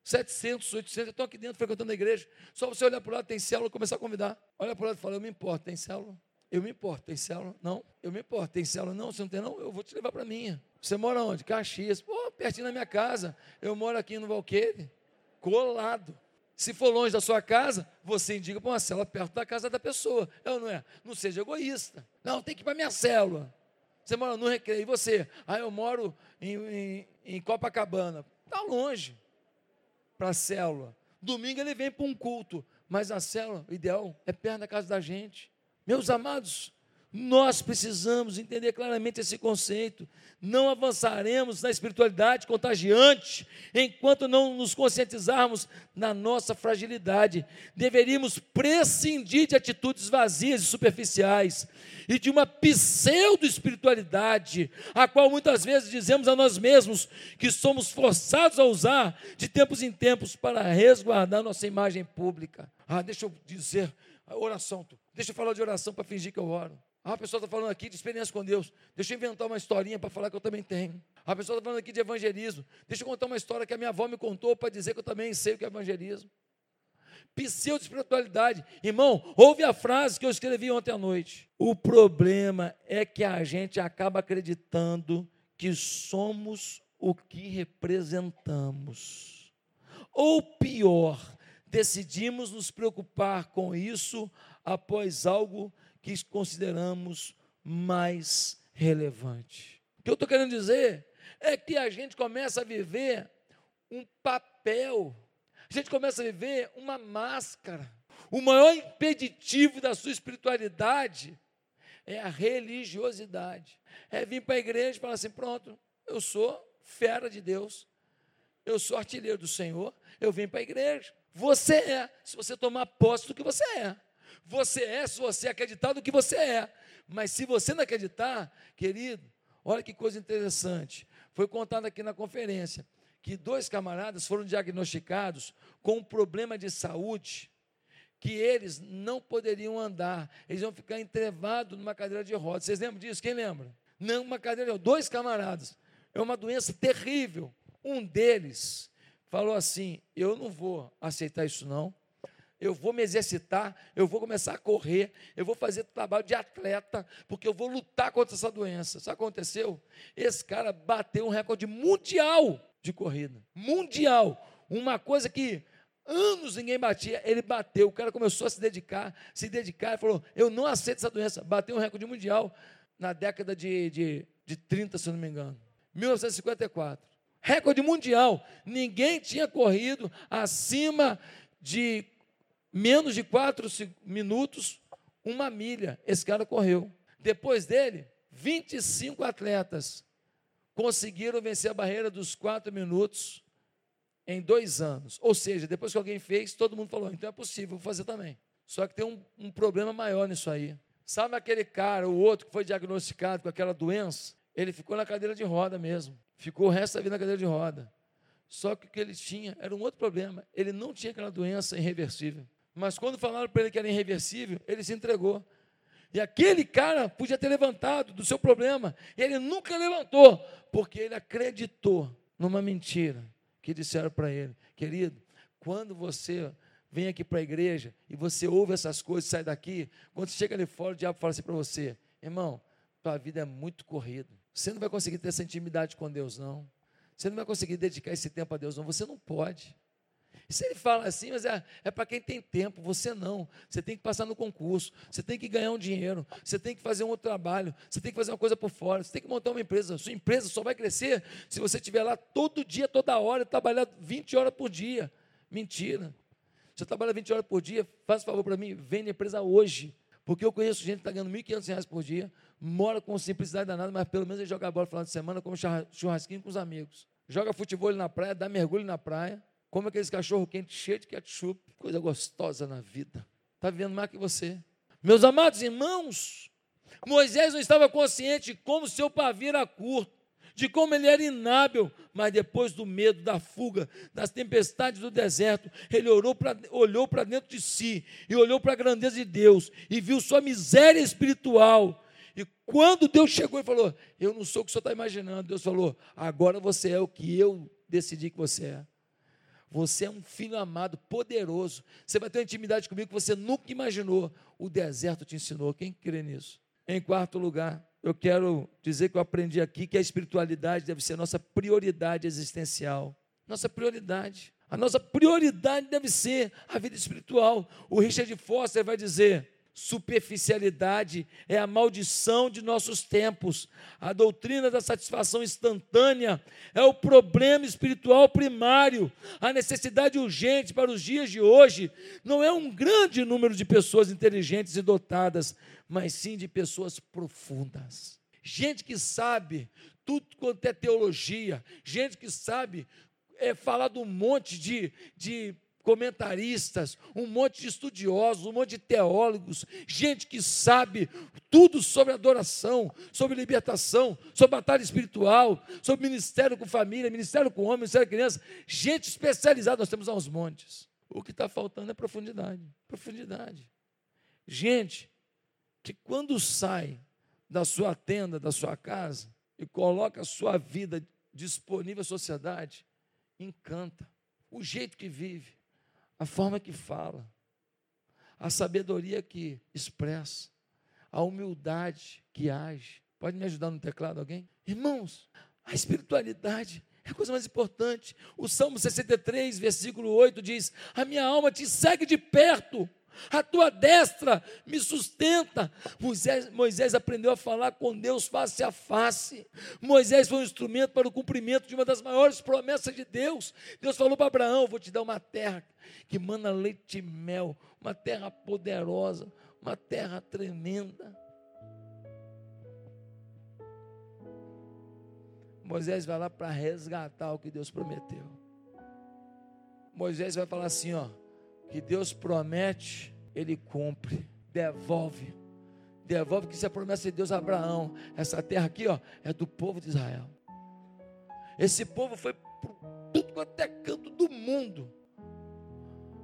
700, 800 estão aqui dentro, frequentando a igreja. Só você olhar para o lado, tem célula, começar a convidar. Olha para o lado e fala, eu me importo, tem célula? Eu me importo, tem célula? Não. Eu me importo, tem célula? Não, você não tem não? Eu vou te levar para minha. Você mora onde? Caxias. Pô, pertinho da minha casa. Eu moro aqui no Valqueire, colado. Se for longe da sua casa, você indica para uma célula perto da casa da pessoa. É ou não é? Não seja egoísta. Não, tem que ir para minha célula. Você mora no Recreio, e você? Ah, eu moro em, em, em Copacabana. Está longe para a célula. Domingo ele vem para um culto, mas a célula, o ideal, é perto da casa da gente. Meus amados, nós precisamos entender claramente esse conceito. Não avançaremos na espiritualidade contagiante enquanto não nos conscientizarmos na nossa fragilidade. Deveríamos prescindir de atitudes vazias e superficiais e de uma pseudo-espiritualidade, a qual muitas vezes dizemos a nós mesmos que somos forçados a usar de tempos em tempos para resguardar nossa imagem pública. Ah, deixa eu dizer, oração, deixa eu falar de oração para fingir que eu oro. Ah, a pessoa está falando aqui de experiência com Deus. Deixa eu inventar uma historinha para falar que eu também tenho. A pessoa está falando aqui de evangelismo. Deixa eu contar uma história que a minha avó me contou para dizer que eu também sei o que é evangelismo. Pseudo-espiritualidade. Irmão, ouve a frase que eu escrevi ontem à noite. O problema é que a gente acaba acreditando que somos o que representamos. Ou pior, decidimos nos preocupar com isso após algo que consideramos mais relevante. O que eu estou querendo dizer é que a gente começa a viver um papel, a gente começa a viver uma máscara. O maior impeditivo da sua espiritualidade é a religiosidade. É vir para a igreja e falar assim: pronto, eu sou fera de Deus, eu sou artilheiro do Senhor, eu vim para a igreja. Você é, se você tomar posse do que você é. Você é se você acreditar no que você é. Mas se você não acreditar, querido, olha que coisa interessante. Foi contado aqui na conferência que dois camaradas foram diagnosticados com um problema de saúde que eles não poderiam andar, eles iam ficar entrevados numa cadeira de rodas. Vocês lembram disso? Quem lembra? Não, uma cadeira de rodas. Dois camaradas. É uma doença terrível. Um deles falou assim: Eu não vou aceitar isso, não eu vou me exercitar, eu vou começar a correr, eu vou fazer trabalho de atleta, porque eu vou lutar contra essa doença. Sabe o que aconteceu? Esse cara bateu um recorde mundial de corrida. Mundial. Uma coisa que anos ninguém batia, ele bateu. O cara começou a se dedicar, se dedicar, e falou: Eu não aceito essa doença. Bateu um recorde mundial na década de, de, de 30, se não me engano. 1954. Recorde mundial. Ninguém tinha corrido acima de menos de quatro minutos, uma milha. Esse cara correu. Depois dele, 25 atletas conseguiram vencer a barreira dos quatro minutos em dois anos. Ou seja, depois que alguém fez, todo mundo falou: então é possível, vou fazer também. Só que tem um, um problema maior nisso aí. Sabe aquele cara, o outro que foi diagnosticado com aquela doença? Ele ficou na cadeira de roda mesmo. Ficou o resto da vida na cadeira de roda. Só que o que ele tinha era um outro problema. Ele não tinha aquela doença irreversível. Mas quando falaram para ele que era irreversível, ele se entregou. E aquele cara podia ter levantado do seu problema. E ele nunca levantou, porque ele acreditou numa mentira que disseram para ele: querido, quando você vem aqui para a igreja e você ouve essas coisas, sai daqui, quando você chega ali fora, o diabo fala assim para você: irmão, tua vida é muito corrida. Você não vai conseguir ter essa intimidade com Deus, não. Você não vai conseguir dedicar esse tempo a Deus, não. Você não pode. Se ele fala assim, mas é, é para quem tem tempo, você não. Você tem que passar no concurso, você tem que ganhar um dinheiro, você tem que fazer um outro trabalho, você tem que fazer uma coisa por fora, você tem que montar uma empresa. Sua empresa só vai crescer se você estiver lá todo dia, toda hora, trabalhar 20 horas por dia. Mentira. Você trabalha 20 horas por dia, faz favor para mim, vende a empresa hoje. Porque eu conheço gente que está ganhando R$ 1.500 por dia, mora com simplicidade danada, mas pelo menos ele joga bola no final de semana, come churrasquinho com os amigos. Joga futebol na praia, dá mergulho na praia, Come aqueles cachorro quente cheio de ketchup, coisa gostosa na vida. Está vivendo mais que você. Meus amados irmãos, Moisés não estava consciente de como seu pavio era curto, de como ele era inábil, mas depois do medo, da fuga, das tempestades do deserto, ele pra, olhou para dentro de si e olhou para a grandeza de Deus e viu sua miséria espiritual. E quando Deus chegou e falou: Eu não sou o que o senhor está imaginando, Deus falou: Agora você é o que eu decidi que você é. Você é um filho amado, poderoso. Você vai ter uma intimidade comigo que você nunca imaginou. O deserto te ensinou. Quem crê nisso? Em quarto lugar, eu quero dizer que eu aprendi aqui que a espiritualidade deve ser nossa prioridade existencial. Nossa prioridade. A nossa prioridade deve ser a vida espiritual. O Richard Foster vai dizer: superficialidade é a maldição de nossos tempos. A doutrina da satisfação instantânea é o problema espiritual primário. A necessidade urgente para os dias de hoje não é um grande número de pessoas inteligentes e dotadas, mas sim de pessoas profundas. Gente que sabe tudo quanto é teologia, gente que sabe é, falar de um monte de, de comentaristas, um monte de estudiosos, um monte de teólogos, gente que sabe tudo sobre adoração, sobre libertação, sobre batalha espiritual, sobre ministério com família, ministério com homem, ministério com criança, gente especializada, nós temos aos montes. O que está faltando é profundidade, profundidade. Gente que quando sai da sua tenda, da sua casa, e coloca a sua vida disponível à sociedade, encanta. O jeito que vive, a forma que fala, a sabedoria que expressa, a humildade que age. Pode me ajudar no teclado alguém? Irmãos, a espiritualidade é a coisa mais importante. O Salmo 63, versículo 8 diz: A minha alma te segue de perto a tua destra me sustenta. Moisés, Moisés aprendeu a falar com Deus face a face. Moisés foi um instrumento para o cumprimento de uma das maiores promessas de Deus. Deus falou para Abraão: Vou te dar uma terra que mana leite e mel, uma terra poderosa, uma terra tremenda. Moisés vai lá para resgatar o que Deus prometeu. Moisés vai falar assim: ó que Deus promete, Ele cumpre, devolve. Devolve que isso é promessa de Deus a Abraão. Essa terra aqui, ó, é do povo de Israel. Esse povo foi por tudo quanto é canto do mundo.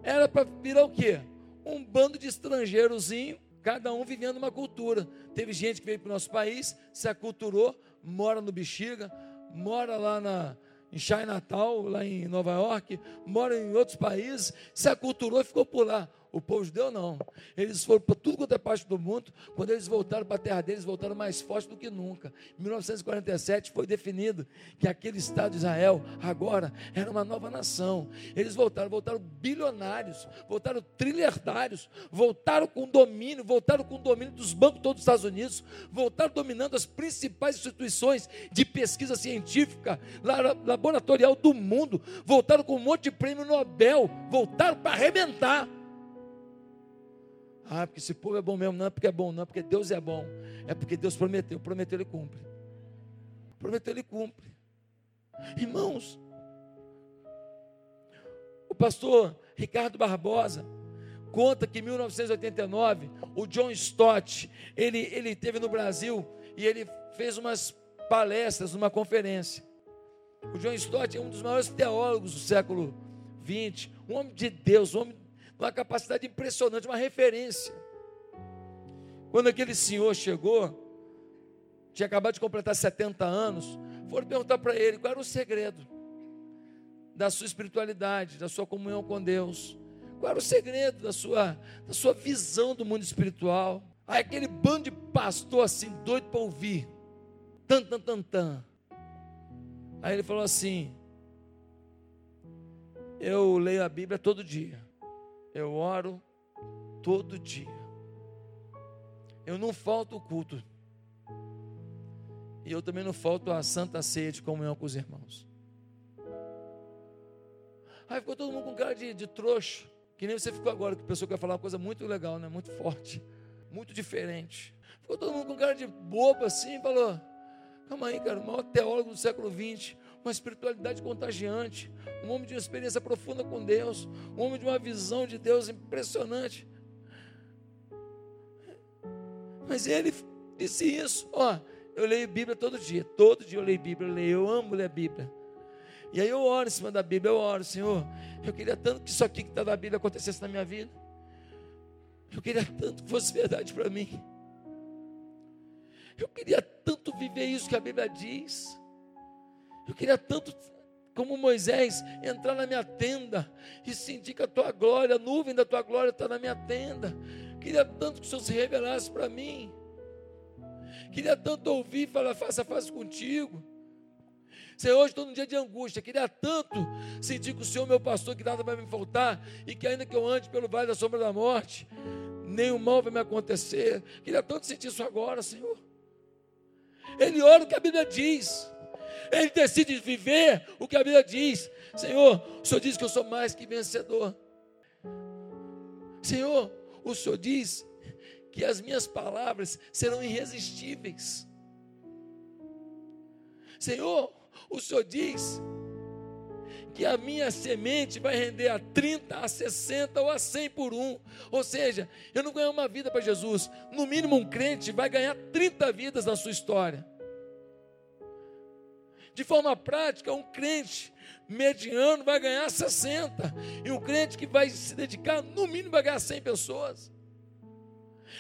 Era para virar o quê? Um bando de estrangeirozinho, cada um vivendo uma cultura. Teve gente que veio para o nosso país, se aculturou, mora no Bexiga, mora lá na, em Chinatown, lá em Nova York, mora em outros países, se aculturou e ficou por lá. O povo judeu não. Eles foram para tudo quanto é parte do mundo. Quando eles voltaram para a terra deles, voltaram mais fortes do que nunca. Em 1947 foi definido que aquele Estado de Israel agora era uma nova nação. Eles voltaram, voltaram bilionários, voltaram trilhardários, voltaram com domínio, voltaram com domínio dos bancos todos dos Estados Unidos, voltaram dominando as principais instituições de pesquisa científica, laboratorial do mundo, voltaram com um monte de prêmio Nobel, voltaram para arrebentar. Ah, porque esse povo é bom mesmo. Não é porque é bom, não é porque Deus é bom. É porque Deus prometeu. Prometeu, Ele cumpre. Prometeu, Ele cumpre. Irmãos, o pastor Ricardo Barbosa conta que em 1989 o John Stott ele, ele teve no Brasil e ele fez umas palestras numa conferência. O John Stott é um dos maiores teólogos do século 20, um homem de Deus, um homem uma capacidade impressionante, uma referência. Quando aquele senhor chegou, tinha acabado de completar 70 anos, foram perguntar para ele qual era o segredo da sua espiritualidade, da sua comunhão com Deus. Qual era o segredo da sua, da sua visão do mundo espiritual? Aí aquele bando de pastor assim, doido para ouvir. Tan, tan, tan, tan. Aí ele falou assim: Eu leio a Bíblia todo dia. Eu oro todo dia. Eu não falto o culto. E eu também não falto a santa ceia de comunhão com os irmãos. Aí ficou todo mundo com cara de, de trouxa. Que nem você ficou agora, que a pessoa quer falar uma coisa muito legal, né? muito forte, muito diferente. Ficou todo mundo com cara de bobo assim, falou: Calma aí, cara, o maior teólogo do século XX, uma espiritualidade contagiante, um homem de uma experiência profunda com Deus, um homem de uma visão de Deus impressionante. Mas ele disse isso, ó, Eu leio Bíblia todo dia, todo dia eu leio Bíblia, eu leio, eu amo ler a Bíblia. E aí eu oro em cima da Bíblia, eu oro, Senhor, eu queria tanto que isso aqui que está na Bíblia acontecesse na minha vida. Eu queria tanto que fosse verdade para mim. Eu queria tanto viver isso que a Bíblia diz. Eu queria tanto, como Moisés, entrar na minha tenda e sentir que a tua glória, a nuvem da tua glória está na minha tenda. Eu queria tanto que o Senhor se revelasse para mim. Queria tanto ouvir falar face a face contigo. Senhor, hoje estou num dia de angústia. Queria tanto sentir que o Senhor, meu pastor, que nada vai me faltar e que ainda que eu ande pelo vale da sombra da morte, nenhum mal vai me acontecer. Queria tanto sentir isso agora, Senhor. Ele ora o que a Bíblia diz. Ele decide viver o que a Bíblia diz. Senhor, o Senhor diz que eu sou mais que vencedor. Senhor, o Senhor diz que as minhas palavras serão irresistíveis. Senhor, o Senhor diz que a minha semente vai render a 30, a 60 ou a 100 por um. Ou seja, eu não ganho uma vida para Jesus. No mínimo, um crente vai ganhar 30 vidas na sua história. De forma prática, um crente mediano vai ganhar 60. E um crente que vai se dedicar, no mínimo, vai ganhar 100 pessoas.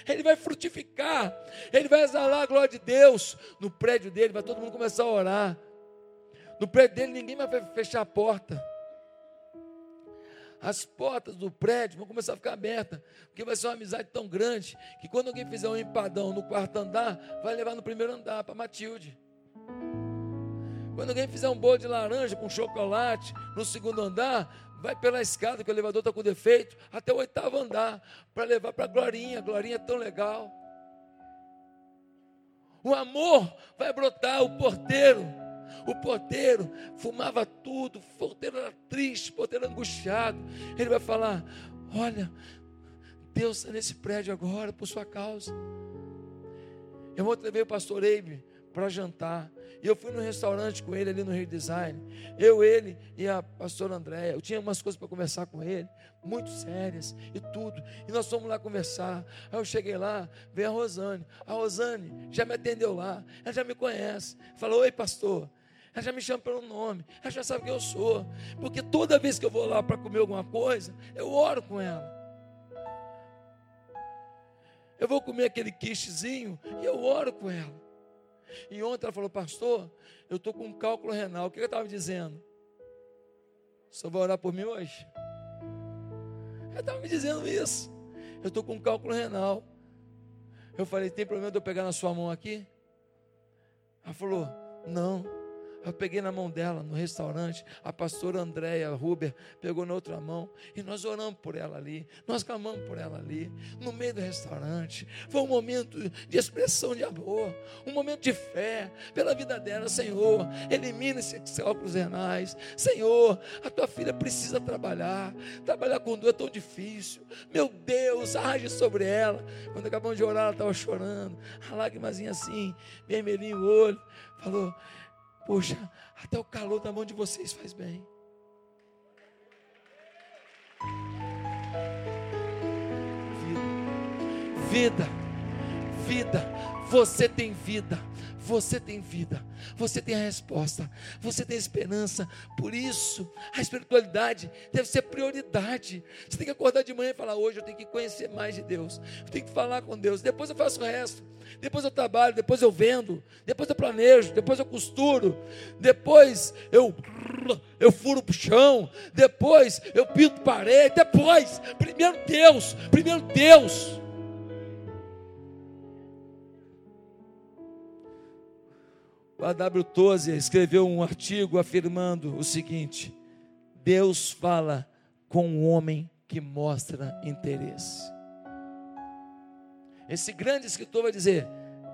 Ele vai frutificar, ele vai exalar a glória de Deus. No prédio dele, vai todo mundo começar a orar. No prédio dele ninguém vai fechar a porta. As portas do prédio vão começar a ficar abertas, porque vai ser uma amizade tão grande que quando alguém fizer um empadão no quarto andar, vai levar no primeiro andar para Matilde. Quando alguém fizer um bolo de laranja com chocolate no segundo andar, vai pela escada que o elevador está com defeito até o oitavo andar para levar para a Glorinha. Glorinha é tão legal. O amor vai brotar, o porteiro o porteiro fumava tudo, o porteiro era triste, o porteiro angustiado. Ele vai falar: Olha, Deus está nesse prédio agora por sua causa. Eu vou levei o pastor Eibe para jantar. E eu fui no restaurante com ele ali no Rio Design. Eu, ele e a pastora Andréia. Eu tinha umas coisas para conversar com ele, muito sérias e tudo. E nós fomos lá conversar. Aí eu cheguei lá, veio a Rosane. A Rosane já me atendeu lá. Ela já me conhece. Falou: Oi, pastor. Ela já me chama pelo nome, ela já sabe quem eu sou. Porque toda vez que eu vou lá para comer alguma coisa, eu oro com ela. Eu vou comer aquele quichezinho e eu oro com ela. E ontem ela falou, pastor, eu estou com um cálculo renal. O que eu estava dizendo? Só vai orar por mim hoje? Ela estava me dizendo isso. Eu estou com um cálculo renal. Eu falei, tem problema de eu pegar na sua mão aqui? Ela falou, não. Eu peguei na mão dela no restaurante, a pastora Andréia Ruber pegou na outra mão e nós oramos por ela ali, nós clamamos por ela ali, no meio do restaurante. Foi um momento de expressão de amor, um momento de fé pela vida dela. Senhor, elimina esses cálculos renais. Senhor, a tua filha precisa trabalhar, trabalhar com dor é tão difícil. Meu Deus, age sobre ela. Quando acabamos de orar, ela estava chorando, a lágrimazinha assim, vermelhinho o olho. Falou, Poxa, até o calor da mão de vocês faz bem. Vida, vida, vida. Você tem vida. Você tem vida, você tem a resposta, você tem esperança. Por isso, a espiritualidade deve ser prioridade. Você tem que acordar de manhã e falar: hoje eu tenho que conhecer mais de Deus, eu tenho que falar com Deus. Depois eu faço o resto. Depois eu trabalho, depois eu vendo, depois eu planejo, depois eu costuro, depois eu eu furo o chão, depois eu pinto parede, depois, primeiro Deus, primeiro Deus. O A.W. Tozer escreveu um artigo afirmando o seguinte: Deus fala com o homem que mostra interesse. Esse grande escritor vai dizer: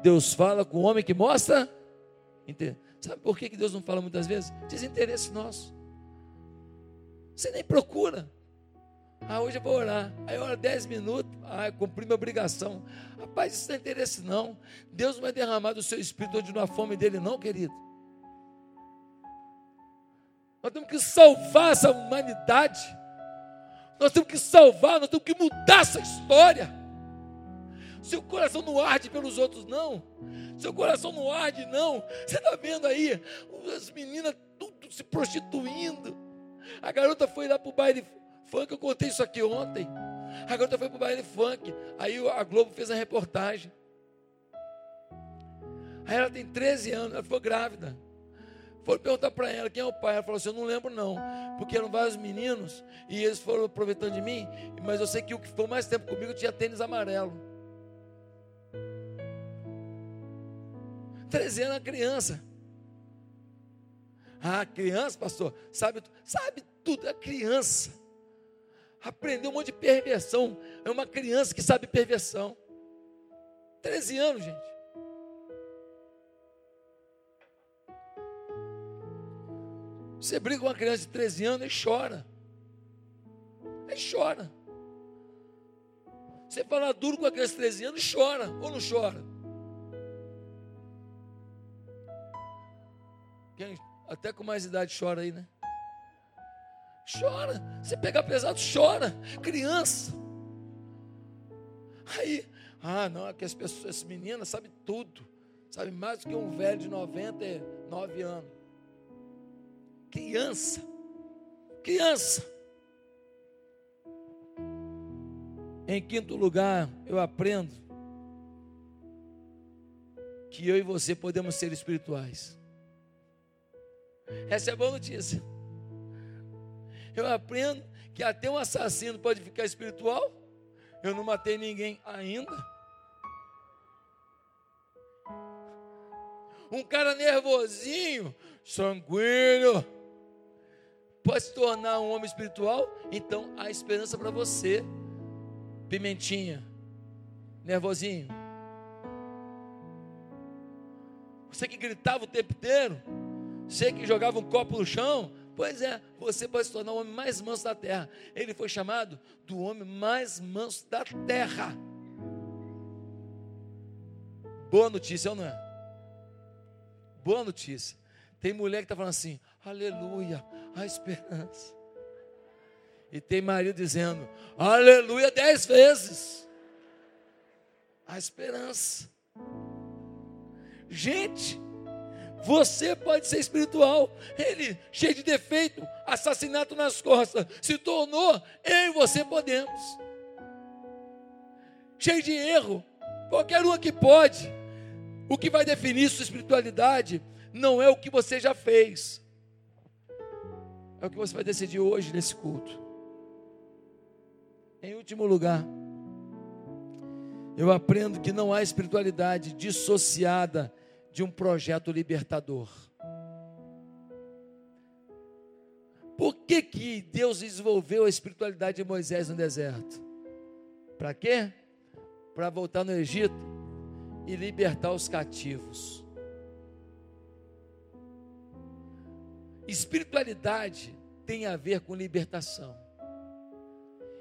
Deus fala com o homem que mostra interesse. Sabe por que Deus não fala muitas vezes? Desinteresse nosso. Você nem procura. Ah, hoje eu vou orar. Aí ora 10 minutos. Ah, cumpri minha obrigação. Rapaz, isso não é interesse, não. Deus não vai derramar do seu espírito onde não há fome dele, não, querido. Nós temos que salvar essa humanidade. Nós temos que salvar, nós temos que mudar essa história. Seu coração não arde pelos outros, não. Seu coração não arde, não. Você está vendo aí as meninas tudo se prostituindo. A garota foi lá para o baile funk, eu contei isso aqui ontem. A garota foi para o baile funk. Aí a Globo fez a reportagem. Aí ela tem 13 anos, ela ficou grávida. Foram perguntar para ela quem é o pai. Ela falou assim: Eu não lembro, não. Porque eram vários meninos e eles foram aproveitando de mim. Mas eu sei que o que ficou mais tempo comigo tinha tênis amarelo. 13 anos, a criança. Ah, criança, pastor, sabe, sabe tudo, é criança. Aprendeu um monte de perversão. É uma criança que sabe perversão. 13 anos, gente. Você briga com uma criança de 13 anos e chora. E chora. Você fala duro com a criança de 13 anos chora, ou não chora? Quem até com mais idade chora aí, né? Chora. Você pega pesado, chora. Criança. Aí, ah, não, é que as pessoas, essa menina sabe tudo. Sabe mais do que um velho de 99 anos. Criança. Criança. Em quinto lugar, eu aprendo que eu e você podemos ser espirituais. Essa é a boa notícia. Eu aprendo que até um assassino pode ficar espiritual. Eu não matei ninguém ainda. Um cara nervosinho, sanguíneo, pode se tornar um homem espiritual, então há esperança para você. Pimentinha, nervosinho. Você que gritava o tempo inteiro, você que jogava um copo no chão, pois é, você pode se tornar o homem mais manso da terra. Ele foi chamado do homem mais manso da terra. Boa notícia, ou não é? Boa notícia. Tem mulher que está falando assim, aleluia, a esperança. E tem marido dizendo, aleluia, dez vezes. A esperança. Gente, você pode ser espiritual. Ele, cheio de defeito, assassinato nas costas, se tornou, eu e você podemos. Cheio de erro, qualquer um aqui pode. O que vai definir sua espiritualidade não é o que você já fez, é o que você vai decidir hoje nesse culto. Em último lugar, eu aprendo que não há espiritualidade dissociada de um projeto libertador. Por que, que Deus desenvolveu a espiritualidade de Moisés no deserto? Para quê? Para voltar no Egito e libertar os cativos. Espiritualidade tem a ver com libertação.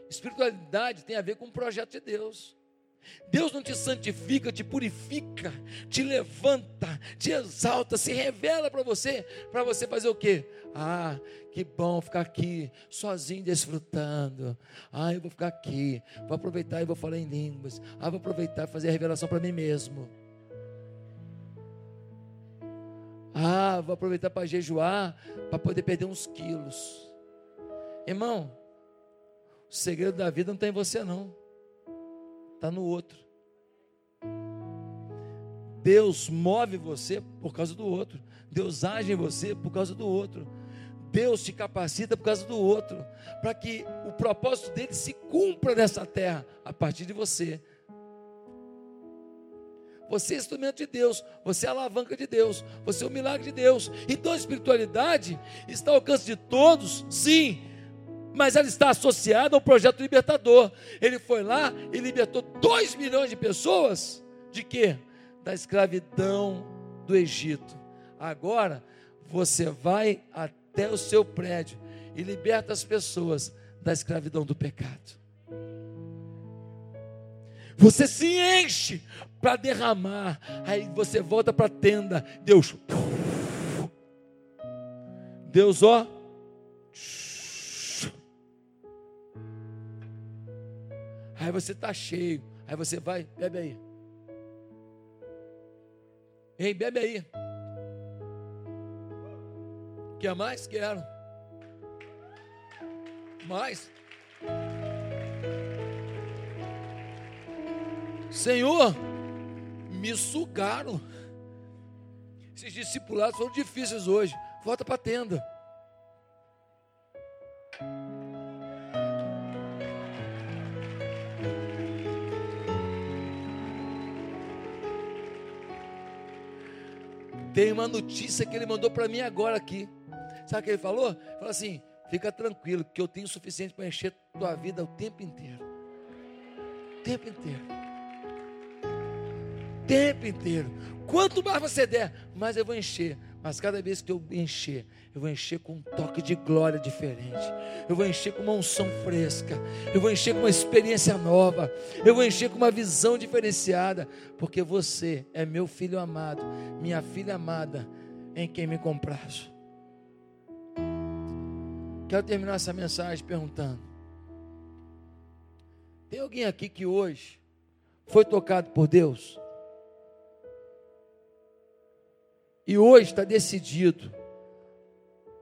Espiritualidade tem a ver com o projeto de Deus. Deus não te santifica, te purifica, te levanta, te exalta, se revela para você, para você fazer o quê? Ah, que bom ficar aqui, sozinho, desfrutando. Ah, eu vou ficar aqui, vou aproveitar e vou falar em línguas. Ah, vou aproveitar e fazer a revelação para mim mesmo. Ah, vou aproveitar para jejuar, para poder perder uns quilos. Irmão, o segredo da vida não está em você, não está no outro. Deus move você por causa do outro. Deus age em você por causa do outro. Deus te capacita por causa do outro, para que o propósito dele se cumpra nessa terra a partir de você. Você é instrumento de Deus, você é alavanca de Deus, você é o milagre de Deus. Então a espiritualidade está ao alcance de todos, sim, mas ela está associada ao projeto libertador. Ele foi lá e libertou 2 milhões de pessoas de quê? Da escravidão do Egito. Agora você vai até o seu prédio e liberta as pessoas da escravidão do pecado. Você se enche para derramar, aí você volta para a tenda. Deus, Deus, ó, Aí você está cheio. Aí você vai, bebe aí. Ei, bebe aí. Quer mais? Quero. Mais. Senhor, me sugaram. Esses discipulados foram difíceis hoje. Volta para a tenda. Tem uma notícia que ele mandou para mim agora aqui. Sabe o que ele falou? Falou assim: fica tranquilo, que eu tenho o suficiente para encher tua vida o tempo inteiro. O tempo inteiro tempo inteiro. Quanto mais você der, mais eu vou encher. Mas cada vez que eu encher, eu vou encher com um toque de glória diferente. Eu vou encher com uma unção fresca. Eu vou encher com uma experiência nova. Eu vou encher com uma visão diferenciada. Porque você é meu filho amado, minha filha amada, em quem me comprazo. Quero terminar essa mensagem perguntando: Tem alguém aqui que hoje foi tocado por Deus? E hoje está decidido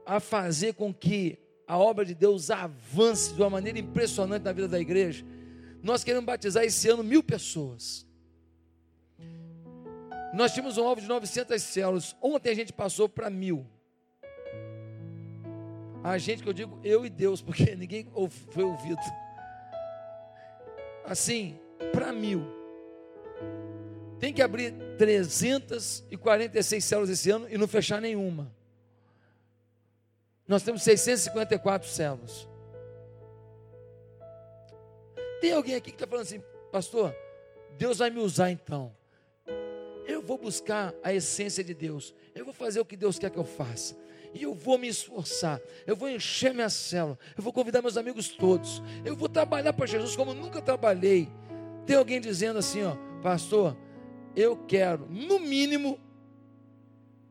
a fazer com que a obra de Deus avance de uma maneira impressionante na vida da igreja, nós queremos batizar esse ano mil pessoas. Nós tínhamos um alvo de 900 células. Ontem a gente passou para mil. A gente que eu digo eu e Deus, porque ninguém foi ouvido. Assim, para mil. Tem que abrir 346 células esse ano e não fechar nenhuma. Nós temos 654 células. Tem alguém aqui que está falando assim, pastor, Deus vai me usar então. Eu vou buscar a essência de Deus. Eu vou fazer o que Deus quer que eu faça. E eu vou me esforçar. Eu vou encher minha célula. Eu vou convidar meus amigos todos. Eu vou trabalhar para Jesus como nunca trabalhei. Tem alguém dizendo assim, ó, pastor, eu quero, no mínimo,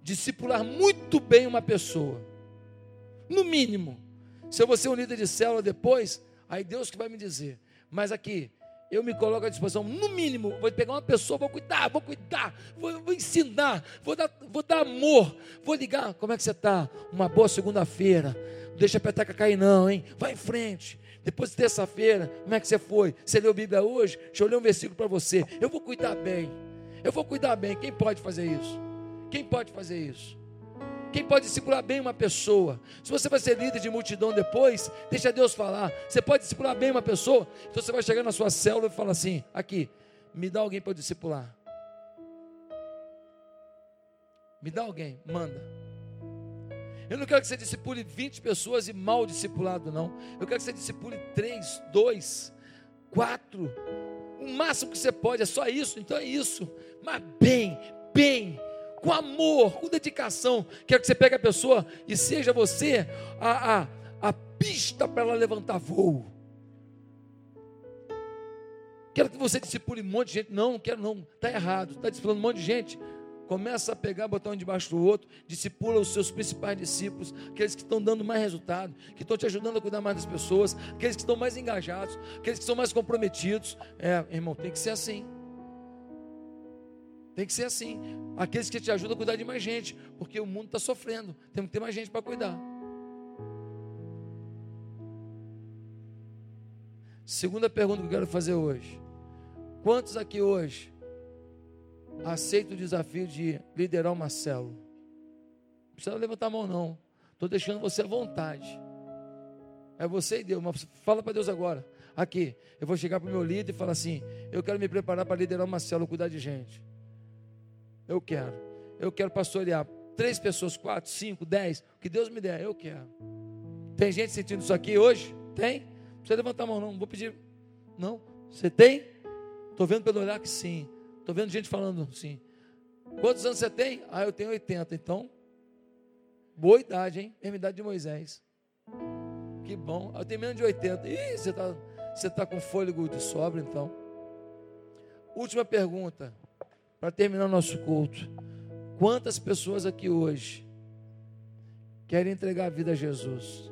discipular muito bem uma pessoa. No mínimo. Se eu vou ser um líder de célula depois, aí Deus que vai me dizer. Mas aqui, eu me coloco à disposição, no mínimo, vou pegar uma pessoa, vou cuidar, vou cuidar, vou, vou ensinar, vou dar, vou dar amor, vou ligar, como é que você está? Uma boa segunda-feira, não deixa a peteca cair não, hein? Vai em frente. Depois de terça-feira, como é que você foi? Você leu a Bíblia hoje? Deixa eu ler um versículo para você. Eu vou cuidar bem. Eu vou cuidar bem. Quem pode fazer isso? Quem pode fazer isso? Quem pode discipular bem uma pessoa? Se você vai ser líder de multidão depois, deixa Deus falar. Você pode discipular bem uma pessoa? Então você vai chegar na sua célula e falar assim: aqui, me dá alguém para discipular. Me dá alguém, manda. Eu não quero que você discipule 20 pessoas e mal discipulado, não. Eu quero que você discipule 3, 2, 4, o máximo que você pode, é só isso, então é isso. Mas bem, bem, com amor, com dedicação. Quero que você pegue a pessoa e seja você a, a, a pista para ela levantar voo. Quero que você discipule um monte de gente. Não, não quero não. Está errado. Está discipulando um monte de gente. Começa a pegar, botar um debaixo do outro, discipula os seus principais discípulos, aqueles que estão dando mais resultado, que estão te ajudando a cuidar mais das pessoas, aqueles que estão mais engajados, aqueles que estão mais comprometidos. É, irmão, tem que ser assim. Tem que ser assim. Aqueles que te ajudam a cuidar de mais gente, porque o mundo está sofrendo. Temos que ter mais gente para cuidar. Segunda pergunta que eu quero fazer hoje. Quantos aqui hoje aceita o desafio de liderar uma célula. Não precisa levantar a mão, não. Estou deixando você à vontade. É você e Deus. Mas fala para Deus agora. Aqui, eu vou chegar para o meu líder e falar assim: eu quero me preparar para liderar uma célula, cuidar de gente. Eu quero. Eu quero pastorear três pessoas, quatro, cinco, dez, o que Deus me der, eu quero. Tem gente sentindo isso aqui hoje? Tem? Não precisa levantar a mão, não. Não vou pedir. Não? Você tem? Estou vendo pelo olhar que sim. Estou vendo gente falando assim. Quantos anos você tem? Ah, eu tenho 80. Então, boa idade, hein? Mesma idade de Moisés. Que bom. Eu tenho menos de 80. Ih, você está você tá com fôlego de sobra, então. Última pergunta, para terminar o nosso culto. Quantas pessoas aqui hoje querem entregar a vida a Jesus?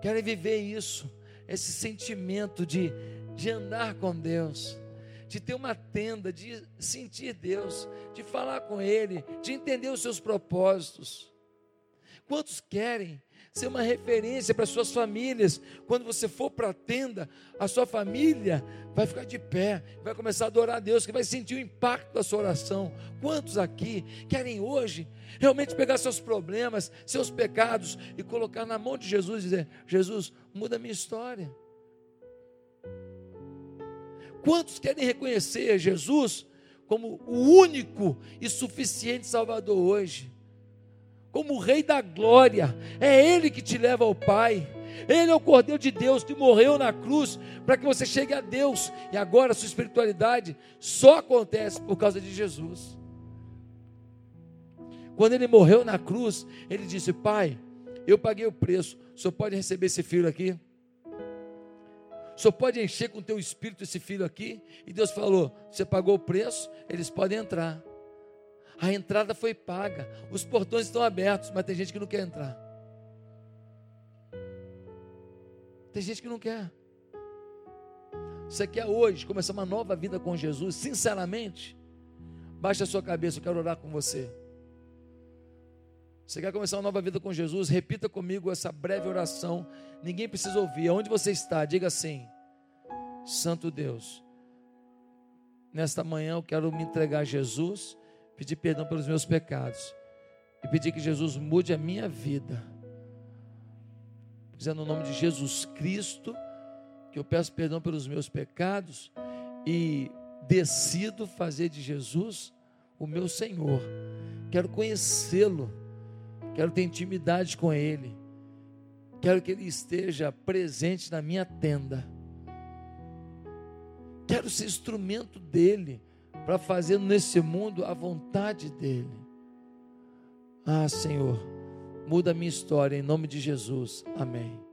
Querem viver isso, esse sentimento de de andar com Deus, de ter uma tenda, de sentir Deus, de falar com Ele, de entender os seus propósitos. Quantos querem ser uma referência para suas famílias? Quando você for para a tenda, a sua família vai ficar de pé, vai começar a adorar a Deus, que vai sentir o impacto da sua oração. Quantos aqui querem hoje realmente pegar seus problemas, seus pecados e colocar na mão de Jesus e dizer: Jesus, muda a minha história? Quantos querem reconhecer Jesus como o único e suficiente Salvador hoje? Como o Rei da Glória, é Ele que te leva ao Pai. Ele é o Cordeiro de Deus que morreu na cruz para que você chegue a Deus. E agora a sua espiritualidade só acontece por causa de Jesus. Quando ele morreu na cruz, ele disse: Pai, eu paguei o preço, o senhor pode receber esse filho aqui? Senhor pode encher com teu espírito esse filho aqui? E Deus falou: Você pagou o preço, eles podem entrar. A entrada foi paga, os portões estão abertos, mas tem gente que não quer entrar. Tem gente que não quer. Você quer hoje começar uma nova vida com Jesus? Sinceramente, baixa a sua cabeça, eu quero orar com você. Você quer começar uma nova vida com Jesus? Repita comigo essa breve oração. Ninguém precisa ouvir. Onde você está, diga assim: Santo Deus, nesta manhã eu quero me entregar a Jesus, pedir perdão pelos meus pecados e pedir que Jesus mude a minha vida. Dizendo no nome de Jesus Cristo, que eu peço perdão pelos meus pecados e decido fazer de Jesus o meu Senhor. Quero conhecê-lo quero ter intimidade com Ele, quero que Ele esteja presente na minha tenda, quero ser instrumento dEle para fazer nesse mundo a vontade dEle. Ah, Senhor, muda a minha história em nome de Jesus, amém.